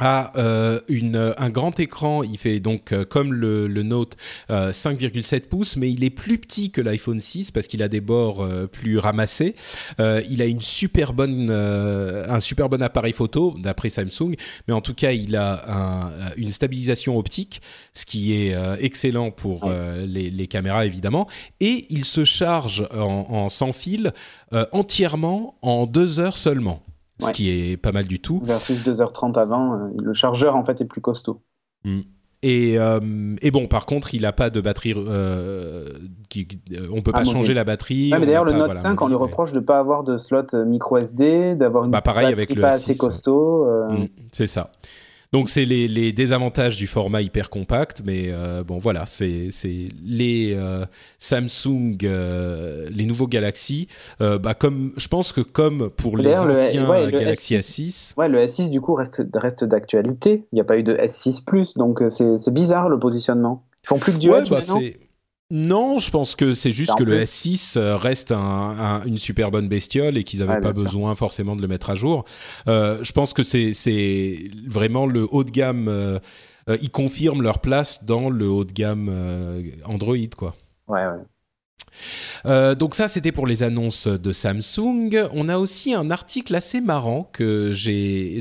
a euh, une, un grand écran, il fait donc euh, comme le, le Note 5,7 euh, pouces, mais il est plus petit que l'iPhone 6 parce qu'il a des bords plus ramassés. il a une super bonne, un super bon appareil photo d'après Samsung, mais en tout cas il a un, une stabilisation optique, ce qui est excellent pour les, les, caméras évidemment, et il se charge en, en sans fil entièrement en deux heures seulement ce qui est pas mal du tout. Versus 2h30 avant, euh, le chargeur en fait est plus costaud. Hmm. Et, euh, et, bon, par contre, il n'a pas de batterie. Euh, qui, on peut pas ah, changer la batterie. mais d'ailleurs, le Note 5, on lui reproche de ne pas avoir de slot micro SD, d'avoir une bah, pareil batterie avec pas assez costaud. Hmm, c'est ça. Donc c'est les, désavantages du format hyper compact, mais euh, bon voilà, c'est les euh, Samsung, euh, les nouveaux Galaxy. bah comme je pense que comme pour les anciens Galaxy S6, Ouais, le S6 du coup reste reste d'actualité. Il n'y a pas eu de S6 Plus, donc c'est bizarre le positionnement. Ils font plus que du ouais, bah, non, je pense que c'est juste que le S6 euh, reste une super bonne bestiole et qu'ils n'avaient pas besoin forcément de le mettre à jour. Euh, je pense que c'est vraiment le haut de gamme. Euh, ils confirment leur place dans le haut de gamme Android, quoi. Ouais, ouais. donc ça, c'était pour les annonces de Samsung. On a aussi un article assez marrant que j'ai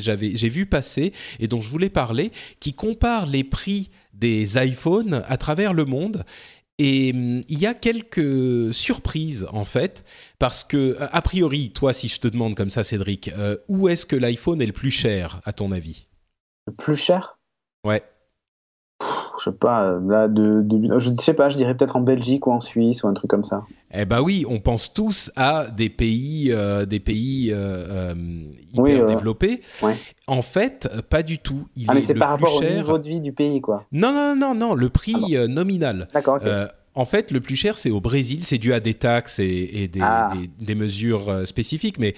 vu passer et dont je voulais parler, qui compare les prix des iPhones à travers le monde et hum, il y a quelques surprises en fait, parce que a priori, toi, si je te demande comme ça, Cédric, euh, où est-ce que l'iPhone est le plus cher à ton avis? Le plus cher? Ouais je sais pas, euh, là, de, je ne sais pas, je dirais peut-être en Belgique ou en Suisse ou un truc comme ça. Eh ben oui, on pense tous à des pays, euh, des pays euh, hyper développés. En fait, pas du tout. Il ah, mais c'est par rapport au niveau de vie du pays, quoi. Non, non, non, non, le prix ah nominal. D'accord, en fait, le plus cher, c'est au Brésil. C'est dû à des taxes et, ah. des, mesures spécifiques. Mais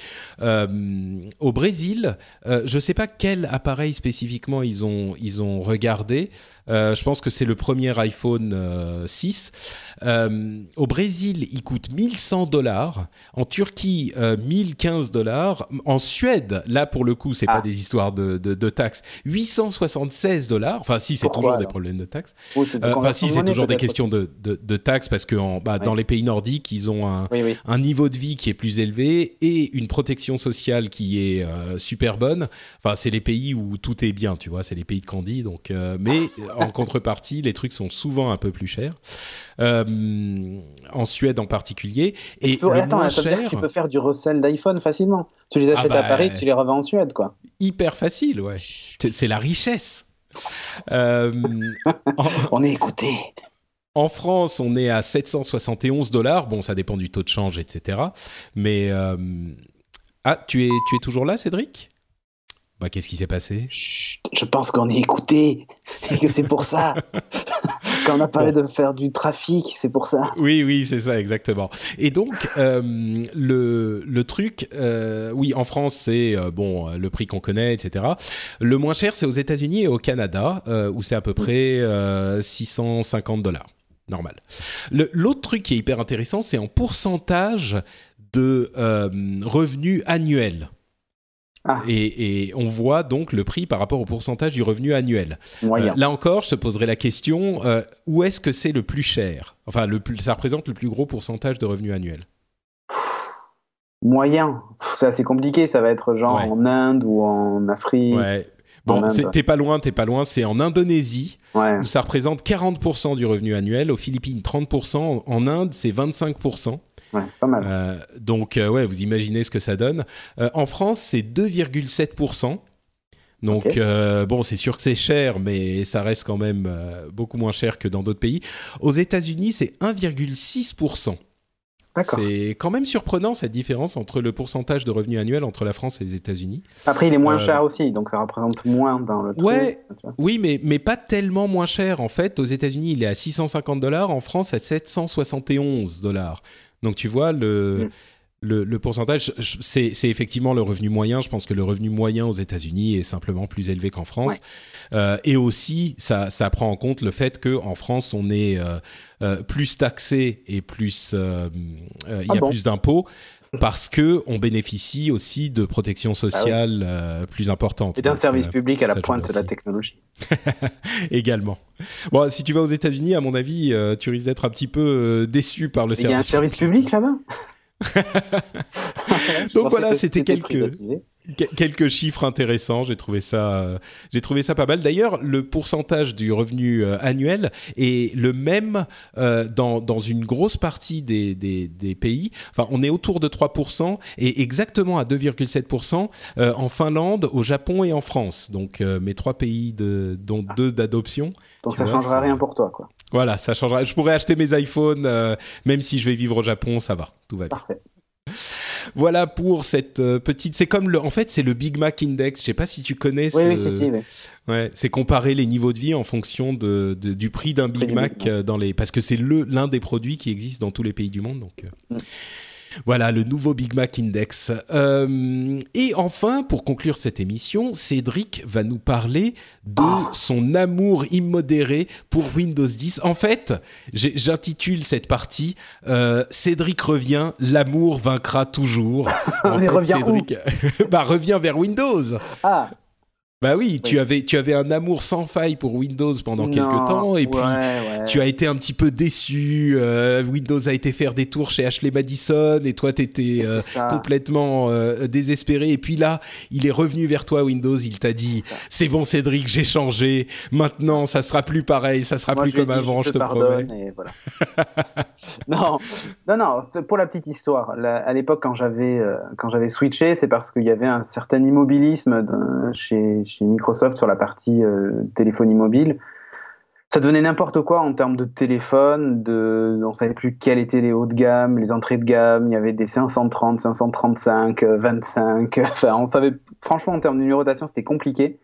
au Brésil, je ne sais pas quel appareil spécifiquement ils ont, ils ont regardé. Je pense que c'est le premier iPhone 6. au Brésil, il coûte 1100 dollars. En Turquie, 1015 dollars. En Suède, là pour le coup, c'est pas ah. des histoires de, de, taxes. 876 dollars. Enfin, si, c'est toujours des problèmes de taxes. enfin, si, c'est toujours des questions de, de, taxes parce que en, bah, dans les pays nordiques, ils ont un, un, niveau de vie qui est plus élevé et une protection sociale qui est euh, super bonne. Enfin, c'est les pays où tout est bien, tu vois, c'est les pays de Candy. Donc, euh, mais en contrepartie, les trucs sont souvent un peu plus chers. Euh, en Suède en particulier. Et tu attends, cher... tu peux faire du resell d'iPhone facilement. Tu les achètes ah à bah, Paris, tu les revends en Suède, quoi. Hyper facile, ouais. C'est la richesse. [LAUGHS] On est écouté. En France, on est à 771 dollars. Bon, ça dépend du taux de change, etc. Mais euh, ah, tu es, tu es toujours là, Cédric? Bah, qu'est-ce qui s'est passé? Je pense qu'on est écouté et que c'est pour ça. [LAUGHS] Quand on a parlé de faire du trafic, c'est pour ça. Oui, oui, c'est ça, exactement. Et donc, euh, le, le, truc, euh, oui, en France, c'est bon, le prix qu'on connaît, etc. Le moins cher, c'est aux États-Unis et au Canada, où c'est à peu près 650 dollars normal. L'autre truc qui est hyper intéressant, c'est en pourcentage de euh, revenus annuels. Ah. Et, on voit donc le prix par rapport au pourcentage du revenu annuel. Euh, là encore, je te poserai la question euh, où est-ce que c'est le plus cher? Enfin, le plus, ça représente le plus gros pourcentage de revenus annuels Moyen. C'est assez compliqué. Ça va être genre en Inde ou en Afrique. Ouais. Bon, t'es pas loin, t'es pas loin. C'est en Indonésie où ça représente 40% du revenu annuel. Aux Philippines, 30%. En Inde, c'est 25%. Ouais, c'est pas mal. Euh, donc, euh, ouais, vous imaginez ce que ça donne. Euh, en France, c'est 2,7%. Donc, bon, c'est sûr que c'est cher, mais ça reste quand même beaucoup moins cher que dans d'autres pays. Aux États-Unis, c'est 1,6%. C'est quand même surprenant cette différence entre le pourcentage de revenus annuels entre la France et les États-Unis. Après, il est moins euh, cher aussi, donc ça représente moins dans le. Ouais, oui, mais, mais pas tellement moins cher. En fait, aux États-Unis, il est à 650 dollars, en France, à 771 dollars. Donc tu vois, le. Mm le, pourcentage, c'est effectivement le revenu moyen. Je pense que le revenu moyen aux États-Unis est simplement plus élevé qu'en France. Euh, et aussi, ça, prend en compte le fait qu'en France, on est euh, euh, plus taxé et plus il y a ah plus d'impôts parce que on bénéficie aussi de protection ah sociale plus importante. Et d'un service public à la pointe de la technologie. [LAUGHS] Également. Bon, si tu vas aux États-Unis, à mon avis, tu risques d'être un petit peu déçu par le service. Il y a un service public là-bas? [LAUGHS] Donc voilà, c'était quelques quelques chiffres intéressants. J'ai trouvé ça, euh, j'ai trouvé ça pas mal. D'ailleurs, le pourcentage du revenu euh, annuel est le même euh, dans, dans, une grosse partie des, des, des, pays. Enfin, on est autour de 3% et exactement à 2,7% en Finlande, au Japon et en France. Donc mes trois pays, de, dont ah. deux d'adoption. Donc ça ne changera rien pour toi, quoi. Voilà, ça changera. Je pourrais acheter mes iPhones, même si je vais vivre au Japon, ça va, tout va bien. Parfait. Voilà pour cette euh, petite. C'est comme le. En fait, c'est le Big Mac Index. Je sais pas si tu connais. Oui, oui, si, si, Ouais, c'est comparer les niveaux de vie en fonction de, du prix d'un Big Mac euh, dans les. Parce que c'est le l'un des produits qui existent dans tous les pays du monde. Donc. Mm. Voilà, le nouveau Big Mac Index. Euh, et enfin, pour conclure cette émission, Cédric va nous parler de son amour immodéré pour Windows 10. En fait, j'intitule cette partie euh, Cédric revient, l'amour vaincra toujours. [LAUGHS] En fait, revient Cédric [LAUGHS] bah, revient vers Windows. Ah. Bah oui, tu avais tu avais un amour sans faille pour Windows pendant quelques temps et puis tu as été un petit peu déçu. Euh, Windows a été faire des tours chez Ashley Madison et toi tu étais euh, complètement euh, désespéré et puis là, il est revenu vers toi Windows, il t'a dit "C'est bon Cédric, j'ai changé. Maintenant, ça sera plus pareil, ça sera plus comme avant, je te, promets." [LAUGHS] non, non non, pour la petite histoire, à l'époque quand j'avais quand j'avais switché, c'est parce qu'il y avait un certain immobilisme chez chez Microsoft sur la partie euh, téléphonie mobile. Ça devenait n'importe quoi en termes de téléphone, on savait plus quels étaient les hauts de gamme, les entrées de gamme, il y avait des 530, 535, 25, enfin on savait, franchement en termes de numérotation c'était compliqué.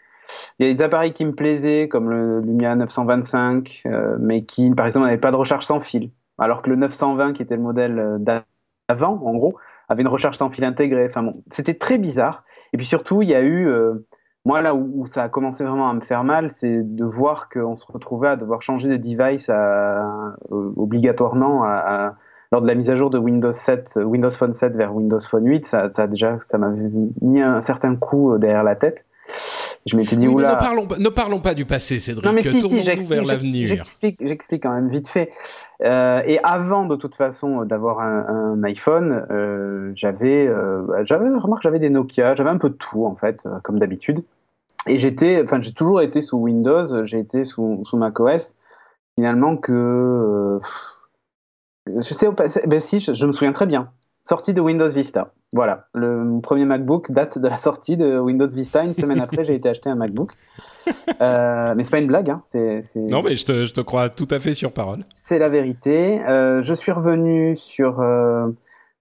Il y a des appareils qui me plaisaient, comme le Lumia 925, euh, mais qui, par exemple, n'avaient pas de recharge sans fil. Alors que le 920, qui était le modèle euh, d'avant, en gros, avait une recharge sans fil intégrée. Enfin bon, c'était très bizarre. Et puis surtout, il y a eu moi, là où, ça a commencé vraiment à me faire mal, c'est de voir qu'on se retrouvait à devoir changer de device à, obligatoirement à, lors de la mise à jour de Windows 7, Windows Phone 7 vers Windows Phone 8. Ça, ça déjà, ça m'a mis un certain coup derrière la tête. Je m'étais dit, oui, ne, parlons, ne parlons pas du passé, Cédric. Non, mais si, si, vers l'avenir. J'explique quand même vite fait. Euh, et avant, de toute façon, d'avoir un, iPhone, euh, j'avais, euh, j'avais, remarque, j'avais des Nokia, j'avais un peu de tout, en fait, comme d'habitude. Et j'étais, enfin, j'ai toujours été sous Windows, j'ai été sous, sous macOS. Finalement, que. je sais, ben si, je me souviens très bien. Sortie de Windows Vista. Voilà, le premier MacBook date de la sortie de Windows Vista. Une semaine après, j'ai été acheter un MacBook. Euh, mais c'est pas une blague. Hein. C'est, Non, mais je te, je te, crois tout à fait sur parole. C'est la vérité. Euh, je suis revenu sur, euh,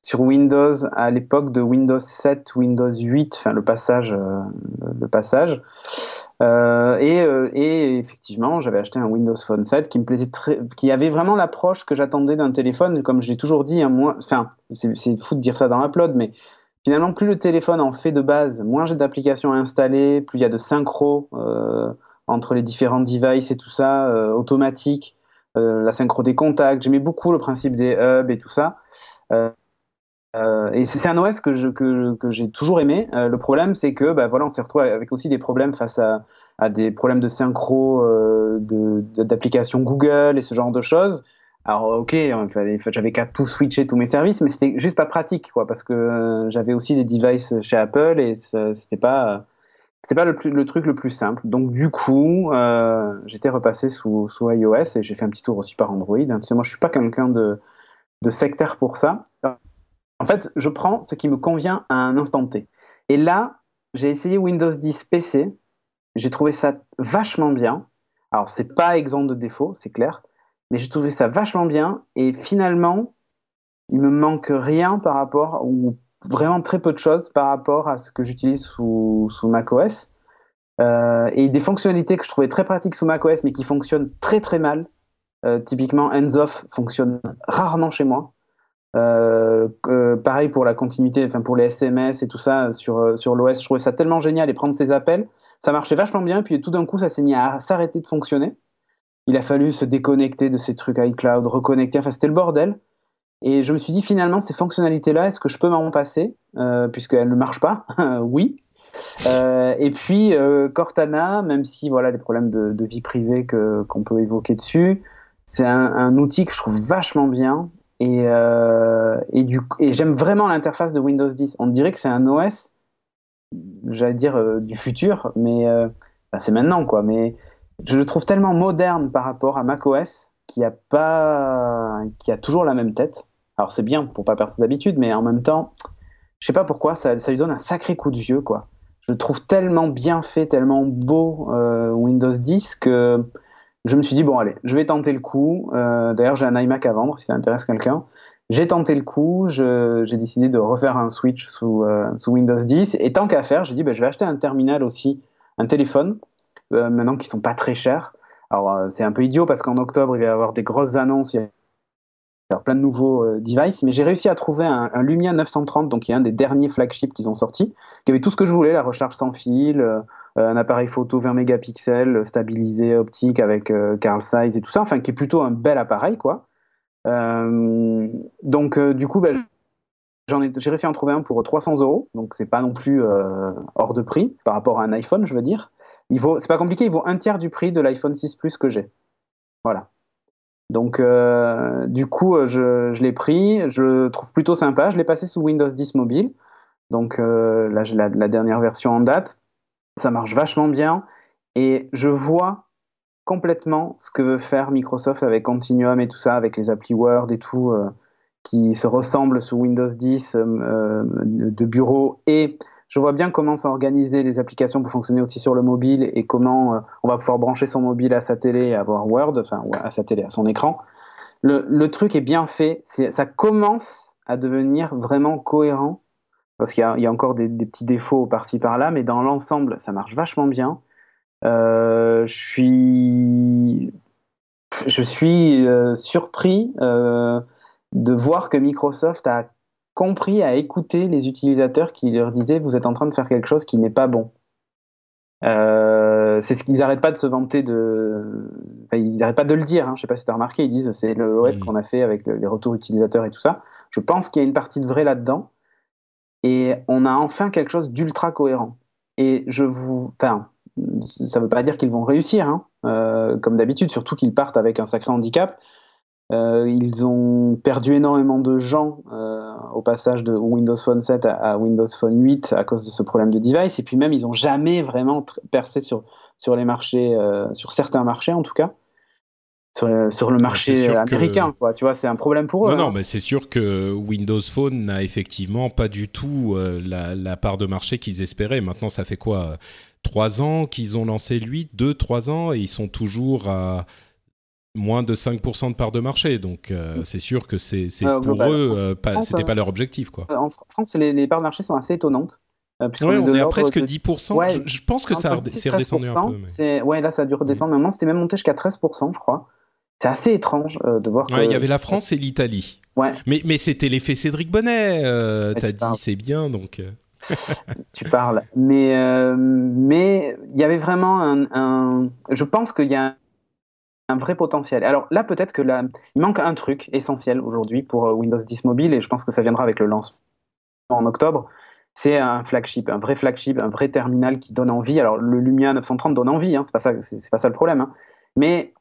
sur Windows à l'époque de Windows 7, Windows 8, enfin le passage. Euh, le passage. Euh, et, euh, et, effectivement, j'avais acheté un Windows Phone 7 qui me plaisait très, qui avait vraiment l'approche que j'attendais d'un téléphone. Comme je l'ai toujours dit, hein, enfin, c'est fou de dire ça dans Upload, mais finalement, plus le téléphone en fait de base, moins j'ai d'applications à installer, plus il y a de synchro entre les différents devices et tout ça, automatique, la synchro des contacts. J'aimais beaucoup le principe des hubs et tout ça. Euh, et c'est un OS que, j'ai toujours aimé. Euh, le problème, c'est que bah, voilà, on s'est retrouvé avec aussi des problèmes face à, des problèmes de synchro euh, d'applications Google et ce genre de choses. Alors ok, j'avais qu'à tout switcher tous mes services, mais c'était juste pas pratique, quoi, parce que j'avais aussi des devices chez Apple et c'était pas c'était pas le, truc le plus simple. Donc du coup, j'étais repassé sous, sous iOS et j'ai fait un petit tour aussi par Android. Hein. moi, je suis pas quelqu'un de, de sectaire pour ça. En fait, je prends ce qui me convient à un instant T. Et là, j'ai essayé Windows 10 PC. J'ai trouvé ça vachement bien. Alors, c'est pas exempt de défauts, c'est clair. Mais j'ai trouvé ça vachement bien. Et finalement, il me manque rien par rapport, ou vraiment très peu de choses par rapport à ce que j'utilise sous, sous macOS. Euh, et des fonctionnalités que je trouvais très pratiques sous macOS, mais qui fonctionnent très très mal. Euh, typiquement, hands-off fonctionne rarement chez moi. Euh, pareil pour la continuité, enfin pour les SMS et tout ça sur, euh, sur l'OS, je trouvais ça tellement génial et prendre ces appels, ça marchait vachement bien. Puis tout d'un coup, ça s'est mis à s'arrêter de fonctionner. Il a fallu se déconnecter de ces trucs iCloud, reconnecter, enfin c'était le bordel. Et je me suis dit finalement, ces fonctionnalités-là, est-ce que je peux m'en passer? Euh, puisqu'elles ne marchent pas [LAUGHS] Oui. Euh, et puis Cortana, même si voilà des problèmes de, vie privée qu'on peut évoquer dessus, c'est un, un, outil que je trouve vachement bien et, euh, et, j'aime vraiment l'interface de Windows 10. On dirait que c'est un OS, j'allais dire euh, du futur, mais euh, bah, c'est maintenant quoi. Mais je le trouve tellement moderne par rapport à macOS qui a pas, qui a toujours la même tête. Alors c'est bien pour pas perdre ses habitudes, mais en même temps, je sais pas pourquoi ça, ça lui donne un sacré coup de vieux quoi. Je le trouve tellement bien fait, tellement beau Windows 10 que je me suis dit, bon, allez, je vais tenter le coup. Euh, d'ailleurs, j'ai un iMac à vendre si ça intéresse quelqu'un. J'ai tenté le coup, j'ai décidé de refaire un switch sous, euh, Windows 10. Et tant qu'à faire, j'ai dit, ben, je vais acheter un terminal aussi, un téléphone, euh, maintenant qui sont pas très chers. Alors, c'est un peu idiot parce qu'en octobre, il va y avoir des grosses annonces. Alors, plein de nouveaux euh, devices, mais j'ai réussi à trouver un, Lumia 930, donc qui est un des derniers flagships qu'ils ont sortis, qui avait tout ce que je voulais, la recharge sans fil, euh, un appareil photo 20 mégapixels, stabilisé optique avec euh, Carl Size et tout ça, enfin qui est plutôt un bel appareil, quoi. donc du coup, ben, j'ai réussi à en trouver un pour 300 euros, donc c'est pas non plus hors de prix par rapport à un iPhone, je veux dire. Il vaut, c'est pas compliqué, il vaut un tiers du prix de l'iPhone 6 Plus que j'ai. Voilà. Donc, euh, du coup, euh, je, l'ai pris, je le trouve plutôt sympa. Je l'ai passé sous Windows 10 mobile. Donc, euh, là, j'ai la, dernière version en date. Ça marche vachement bien. Et je vois complètement ce que veut faire Microsoft avec Continuum et tout ça, avec les applis Word et tout, qui se ressemblent sous Windows 10 de bureau et je vois bien comment s'organiser les applications pour fonctionner aussi sur le mobile et comment euh, on va pouvoir brancher son mobile à sa télé et avoir Word, enfin à sa télé, à son écran. Le, truc est bien fait, ça commence à devenir vraiment cohérent parce qu'il y, a encore des, petits défauts par-ci par-là, mais dans l'ensemble, ça marche vachement bien. Euh, je suis, je suis euh, surpris de voir que Microsoft a compris à écouter les utilisateurs qui leur disaient vous êtes en train de faire quelque chose qui n'est pas bon. c'est ce qu'ils n'arrêtent pas de se vanter de. ils n'arrêtent pas de le dire. Hein. Je sais pas si tu as remarqué. Ils disent c'est le OS qu'on a fait avec les retours utilisateurs et tout ça. Je pense qu'il y a une partie de vrai là-dedans. Et on a enfin quelque chose d'ultra cohérent. Et je vous. Enfin, ça ne veut pas dire qu'ils vont réussir, hein, euh, comme d'habitude, surtout qu'ils partent avec un sacré handicap. Euh, ils ont perdu énormément de gens euh, au passage de Windows Phone 7 à, Windows Phone 8 à cause de ce problème de device. Et puis même, ils n'ont jamais vraiment percé sur, sur les marchés, sur certains marchés en tout cas sur le, marché américain. Quoi. Tu vois, c'est un problème pour eux. Non, non, hein. mais c'est sûr que Windows Phone n'a effectivement pas du tout euh, la, part de marché qu'ils espéraient. Maintenant, ça fait quoi Trois ans qu'ils ont lancé lui, deux, trois ans, et ils sont toujours à moins de 5% de part de marché. Donc, euh, c'est sûr que c'est pour eux, euh, pas, c'était pas leur objectif. Quoi. En France, les, parts de marché sont assez étonnantes. Oui, on est à presque 10%. je, pense que ça s'est redescendu un peu. Mais... Ouais, là, ça a dû redescendre. Maintenant, c'était même monté jusqu'à 13%, je crois. C'est assez étrange euh, de voir que. il y avait la France et l'Italie. Ouais. Mais, mais c'était l'effet Cédric Bonnet. Euh, T'as dit c'est bien, donc. Euh. [LAUGHS] tu parles. Mais euh, mais il y avait vraiment un. Je pense qu'il y a un, vrai potentiel. Alors là, peut-être que là, il manque un truc essentiel aujourd'hui pour Windows 10 mobile, et je pense que ça viendra avec le lancement en octobre. C'est un flagship, un vrai flagship, un vrai terminal qui donne envie. Alors le Lumia 930 donne envie, hein, c'est pas ça, c'est pas ça le problème. Hein. Mais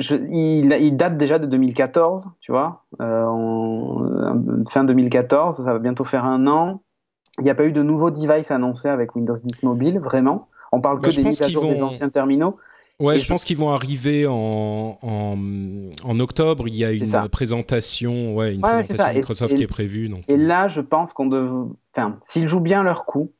il, date déjà de 2014, tu vois, euh, fin 2014, ça va bientôt faire un an. Il n'y a pas eu de nouveaux devices annoncés avec Windows 10 Mobile, vraiment. On parle que bah, des mises à jour des anciens terminaux. Ouais, je, pense qu'ils vont arriver en, en, octobre. Il y a une présentation, ouais, une présentation Microsoft qui est prévue. Donc. Et là, je pense qu'on devrait. Enfin, s'ils jouent bien leur coup,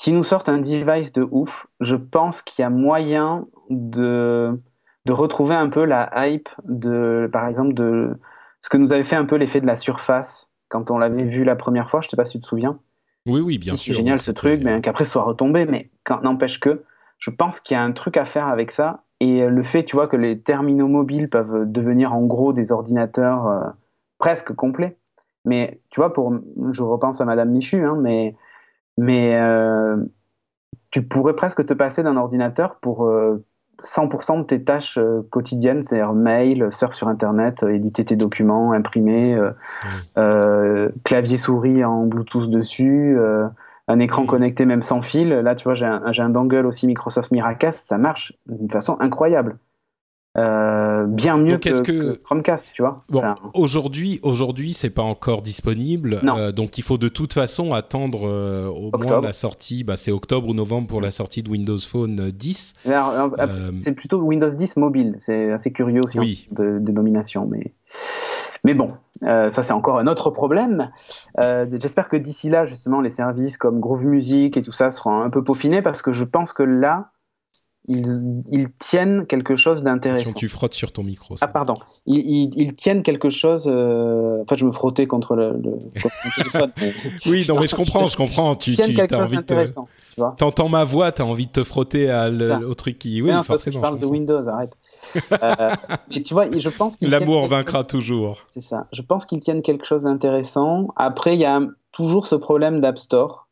s'ils nous sortent un device de ouf, je pense qu'il y a moyen de de retrouver un peu la hype de, par exemple, de ce que nous avait fait un peu l'effet de la surface quand on l'avait vu la première fois. Je ne sais pas si tu te souviens. Oui, oui, bien sûr. C'est génial ce truc, mais qu'après soit retombé. Mais n'empêche que je pense qu'il y a un truc à faire avec ça. Et le fait, tu vois, que les terminaux mobiles peuvent devenir en gros des ordinateurs euh, presque complets. Mais tu vois, pour, je repense à Madame Michu, hein, mais, mais euh, tu pourrais presque te passer d'un ordinateur pour euh, 100% de tes tâches euh, quotidiennes, c'est-à-dire mail, surf sur Internet, euh, éditer tes documents, imprimer, euh, clavier souris en Bluetooth dessus, un écran connecté même sans fil. Là, tu vois, j'ai un, un, dongle aussi Microsoft Miracast, ça marche d'une façon incroyable. Euh, bien mieux que, Chromecast, tu vois. Bon, aujourd'hui, aujourd'hui, c'est pas encore disponible, euh, donc il faut de toute façon attendre euh, au moins la sortie. Bah, c'est octobre ou novembre pour la sortie de Windows Phone 10. C'est plutôt Windows 10 mobile. C'est assez curieux aussi oui. de, de, nomination, mais. Mais bon, ça c'est encore un autre problème. J'espère que d'ici là, justement, les services comme Groove Music et tout ça seront un peu peaufinés parce que je pense que là, ils, tiennent quelque chose d'intéressant. Tu frottes sur ton micro. Ah, pardon. Ils, tiennent quelque chose. Euh... Enfin, je me frottais contre le, téléphone. [LAUGHS] oui, non, mais je comprends, je comprends. Tu, tiennent quelque chose d'intéressant. Tu entends ma voix, tu as envie de te frotter à au truc qui. Oui, non, forcément. Que je parle de Windows, arrête. Euh, et tu vois, je pense qu'ils. L'amour vaincra toujours. C'est ça. Je pense qu'ils tiennent quelque chose d'intéressant. Après, il y a toujours ce problème d'App Store,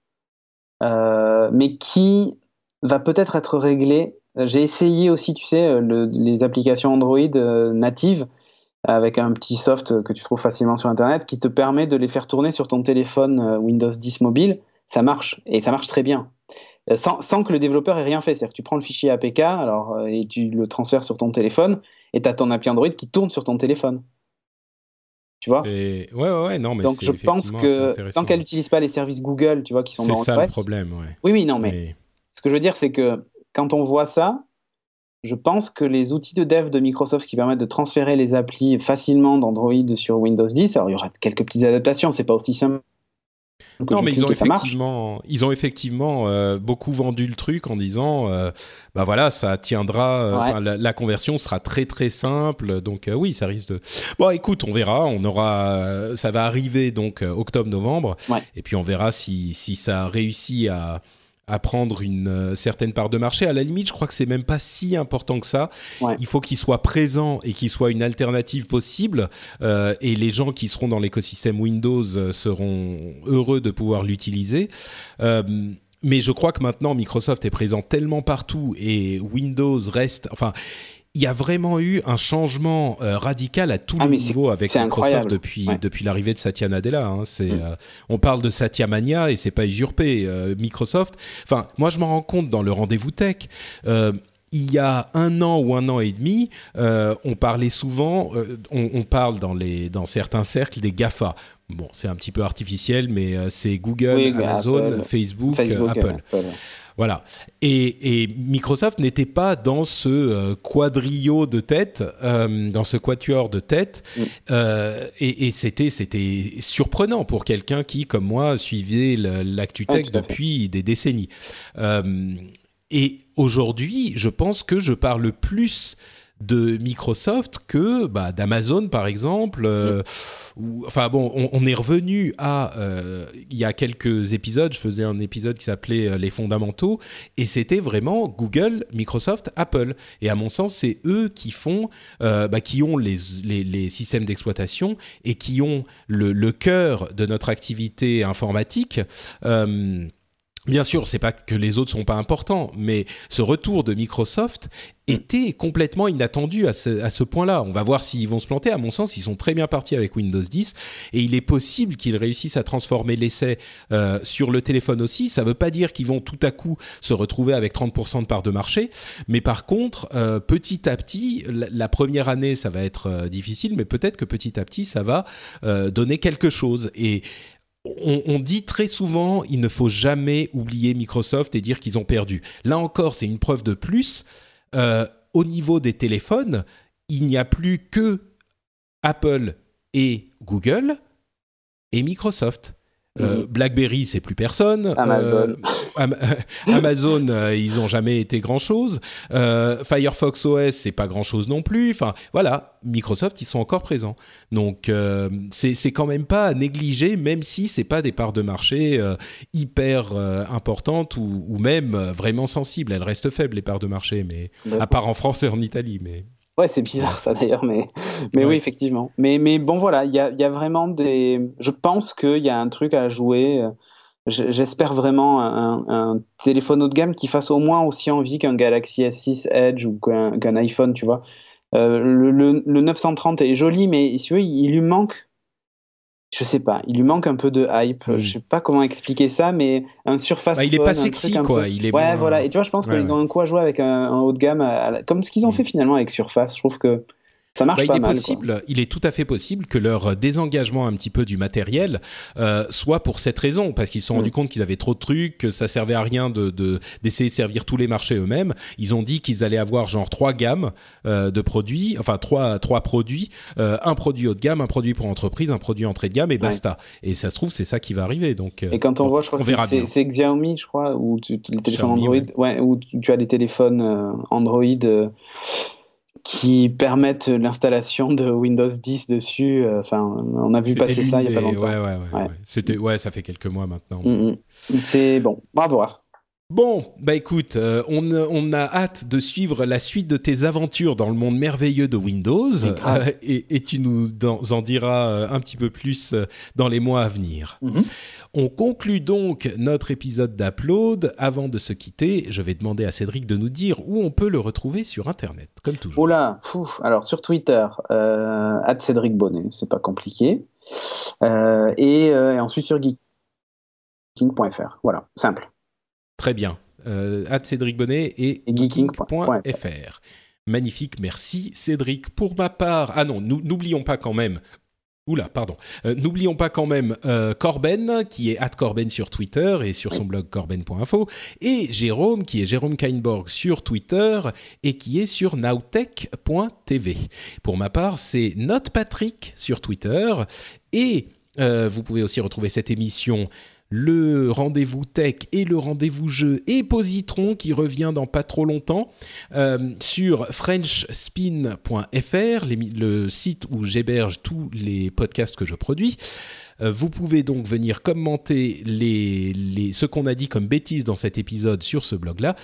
euh, mais qui va peut-être être réglé euh, j'ai essayé aussi, tu sais, euh, les applications Android euh, natives avec un petit soft que tu trouves facilement sur Internet qui te permet de les faire tourner sur ton téléphone Windows 10 mobile. Ça marche et ça marche très bien. Sans, que le développeur ait rien fait. C'est-à-dire que tu prends le fichier APK alors, et tu le transfères sur ton téléphone et tu as ton appli Android qui tourne sur ton téléphone. Tu vois? Ouais, ouais, ouais, non, mais Donc je pense que tant qu'elle n'utilise pas les services Google, tu vois, qui sont dans C'est ça le problème, ouais. Oui, oui, non, mais... ce que je veux dire, c'est que quand on voit ça, je pense que les outils de dev de Microsoft qui permettent de transférer les applis facilement d'Android sur Windows 10, alors il y aura quelques petites adaptations, c'est pas aussi simple. Non, mais ils ont, effectivement, ils ont effectivement euh, beaucoup vendu le truc en disant, euh, bah voilà, ça tiendra, euh, la, conversion sera très très simple, donc oui, ça risque de. Bon, écoute, on verra, on aura, ça va arriver donc octobre-novembre, et puis on verra si si ça réussit à à prendre une euh, certaine part de marché. À la limite, je crois que c'est même pas si important que ça. Il faut qu'il soit présent et qu'il soit une alternative possible. Euh, et les gens qui seront dans l'écosystème Windows euh, seront heureux de pouvoir l'utiliser. mais je crois que maintenant Microsoft est présent tellement partout et Windows reste. Enfin, il y a vraiment eu un changement euh, radical à tous ah, les niveaux avec Microsoft depuis depuis l'arrivée de Satya Nadella. Hein. C'est, mm. euh, on parle de Satya Mania et c'est pas usurpé. Euh, Microsoft. Enfin, moi je m'en rends compte dans le rendez-vous tech. Il y a un an ou un an et demi, on parlait souvent, on, parle dans, les, dans certains cercles des GAFA. Bon, c'est un petit peu artificiel, mais c'est Google, Amazon, Facebook, Apple. Voilà. Et, Microsoft n'était pas dans ce euh, quadrio de tête, euh, dans ce quatuor de tête. Mm. Euh, et, c'était, c'était surprenant pour quelqu'un qui, comme moi, suivait l'actu tech ah, depuis des décennies. Et aujourd'hui, je pense que je parle plus de Microsoft que bah, d'Amazon par exemple. Euh, enfin bon, on, est revenu à euh, il y a quelques épisodes. Je faisais un épisode qui s'appelait euh, les fondamentaux et c'était vraiment Google, Microsoft, Apple. Et à mon sens, c'est eux qui font, bah, qui ont les, les, systèmes d'exploitation et qui ont le, le, cœur de notre activité informatique. Bien sûr, c'est pas que les autres sont pas importants, mais ce retour de Microsoft était complètement inattendu à ce, point-là. On va voir s'ils vont se planter. À mon sens, ils sont très bien partis avec Windows 10 et il est possible qu'ils réussissent à transformer l'essai euh, sur le téléphone aussi. Ça ne veut pas dire qu'ils vont tout à coup se retrouver avec 30% de part de marché, mais par contre, euh, petit à petit, la, première année, ça va être euh, difficile, mais peut-être que petit à petit, ça va donner quelque chose. On, dit très souvent, il ne faut jamais oublier Microsoft et dire qu'ils ont perdu. Là encore, c'est une preuve de plus. Euh, au niveau des téléphones, il n'y a plus que Apple et Google et Microsoft. Euh, BlackBerry, c'est plus personne. Amazon, [LAUGHS] euh, [LAUGHS] Amazon euh, ils ont jamais été grand chose. Firefox OS, c'est pas grand chose non plus. Enfin, voilà, Microsoft, ils sont encore présents. Donc, c'est quand même pas à négliger, même si c'est pas des parts de marché hyper importantes ou, ou, même vraiment sensibles. Elles restent faibles les parts de marché, mais à part en France et en Italie, mais. Ouais, c'est bizarre ça d'ailleurs, mais, mais oui, effectivement. Mais, mais bon, voilà, il y a, y a, vraiment des. Je pense qu'il y a un truc à jouer. J'espère vraiment un, un, téléphone haut de gamme qui fasse au moins aussi envie qu'un Galaxy S6 Edge ou qu'un iPhone, tu vois. Euh, le, le, le, 930 est joli, mais si tu veux, il lui manque je sais pas, il lui manque un peu de hype. Je Je sais pas comment expliquer ça, mais un surface. Bah, il est pas sexy, quoi. Il est ouais, voilà. Et tu vois, je pense qu'ils ont un coup à jouer avec un, haut de gamme, comme ce qu'ils ont mm. fait finalement avec Surface. Je trouve que ça marche bah, il est possible, il est tout à fait possible que leur désengagement un petit peu du matériel euh, soit pour cette raison, parce qu'ils se sont rendus mm. compte qu'ils avaient trop de trucs, que ça servait à rien de d'essayer de, servir tous les marchés eux-mêmes. Ils ont dit qu'ils allaient avoir genre trois gammes euh, de produits, enfin trois trois produits, euh, un produit haut de gamme, un produit pour entreprise, un produit entrée de gamme et basta. Et ça se trouve c'est ça qui va arriver. Donc et quand on voit, je crois que c'est Xiaomi, je crois, les téléphones Android, ouais. où tu as des téléphones Android qui permettent l'installation de Windows 10 dessus. Euh, enfin, on a vu passer ça il n'y a pas longtemps. Ouais, ouais, ouais, C'était, ouais, ça fait quelques mois maintenant. Mm, mm. C'est bon, voir. Bon, bah écoute, euh, on, on, a hâte de suivre la suite de tes aventures dans le monde merveilleux de Windows euh, et, et, tu nous en, diras un petit peu plus dans les mois à venir. Mm-hmm. On conclut donc notre épisode d'Upload. Avant de se quitter, je vais demander à Cédric de nous dire où on peut le retrouver sur Internet, comme toujours. Oula, alors sur Twitter, euh, Cédric Bonnet, c'est pas compliqué. Euh, et, euh, et, ensuite sur geeking.fr. Voilà, simple. Très bien. Euh, Cédric Bonnet et, geeking.fr. Magnifique, merci Cédric. Pour ma part, ah non, n'oublions pas quand même Oula, pardon. Euh, n'oublions pas quand même euh, Corben, qui est at Corben sur Twitter et sur son blog corben.info, et Jérôme, qui est Jérôme Kainborg sur Twitter et qui est sur nowtech.tv. Pour ma part, c'est NotePatrick sur Twitter, et euh, vous pouvez aussi retrouver cette émission le rendez-vous tech et le rendez-vous jeu et Positron qui revient dans pas trop longtemps euh, sur frenchspin.fr, le site où j'héberge tous les podcasts que je produis. Euh, vous pouvez donc venir commenter ce qu'on a dit comme bêtises dans cet épisode sur ce blog-là.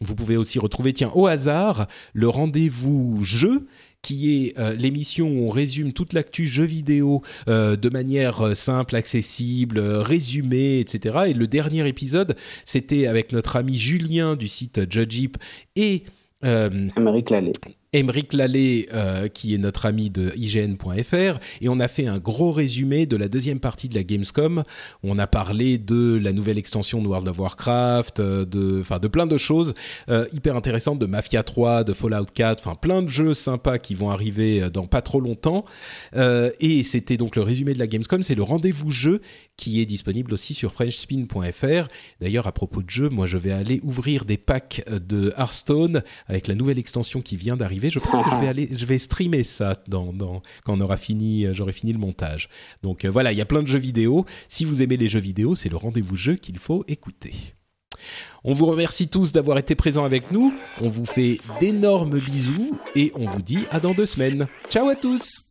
Vous pouvez aussi retrouver, tiens, au hasard, le rendez-vous jeu qui est euh, l'émission où on résume toute l'actu jeux vidéo de manière simple, accessible, résumée, etc. Et le dernier épisode, c'était avec notre ami Julien du site Judgeip et euh, Amérique Lallet. Émeric Lallet, euh, qui est notre ami de IGN.fr, et on a fait un gros résumé de la deuxième partie de la Gamescom. On a parlé de la nouvelle extension de World of Warcraft, euh, de, de plein de choses euh, hyper intéressantes, de Mafia 3, de Fallout 4, enfin plein de jeux sympas qui vont arriver dans pas trop longtemps. et c'était donc le résumé de la Gamescom, c'est le rendez-vous jeu qui est disponible aussi sur FrenchSpin.fr. D'ailleurs, à propos de jeux, moi je vais aller ouvrir des packs de Hearthstone avec la nouvelle extension qui vient d'arriver je pense que je vais [LAUGHS] aller, je vais streamer ça dans, quand on aura fini, euh, j'aurai fini le montage. Donc euh, voilà, il y a plein de jeux vidéo. Si vous aimez les jeux vidéo, c'est le rendez-vous jeu qu'il faut écouter. On vous remercie tous d'avoir été présents avec nous. On vous fait d'énormes bisous et on vous dit à dans deux semaines. Ciao à tous.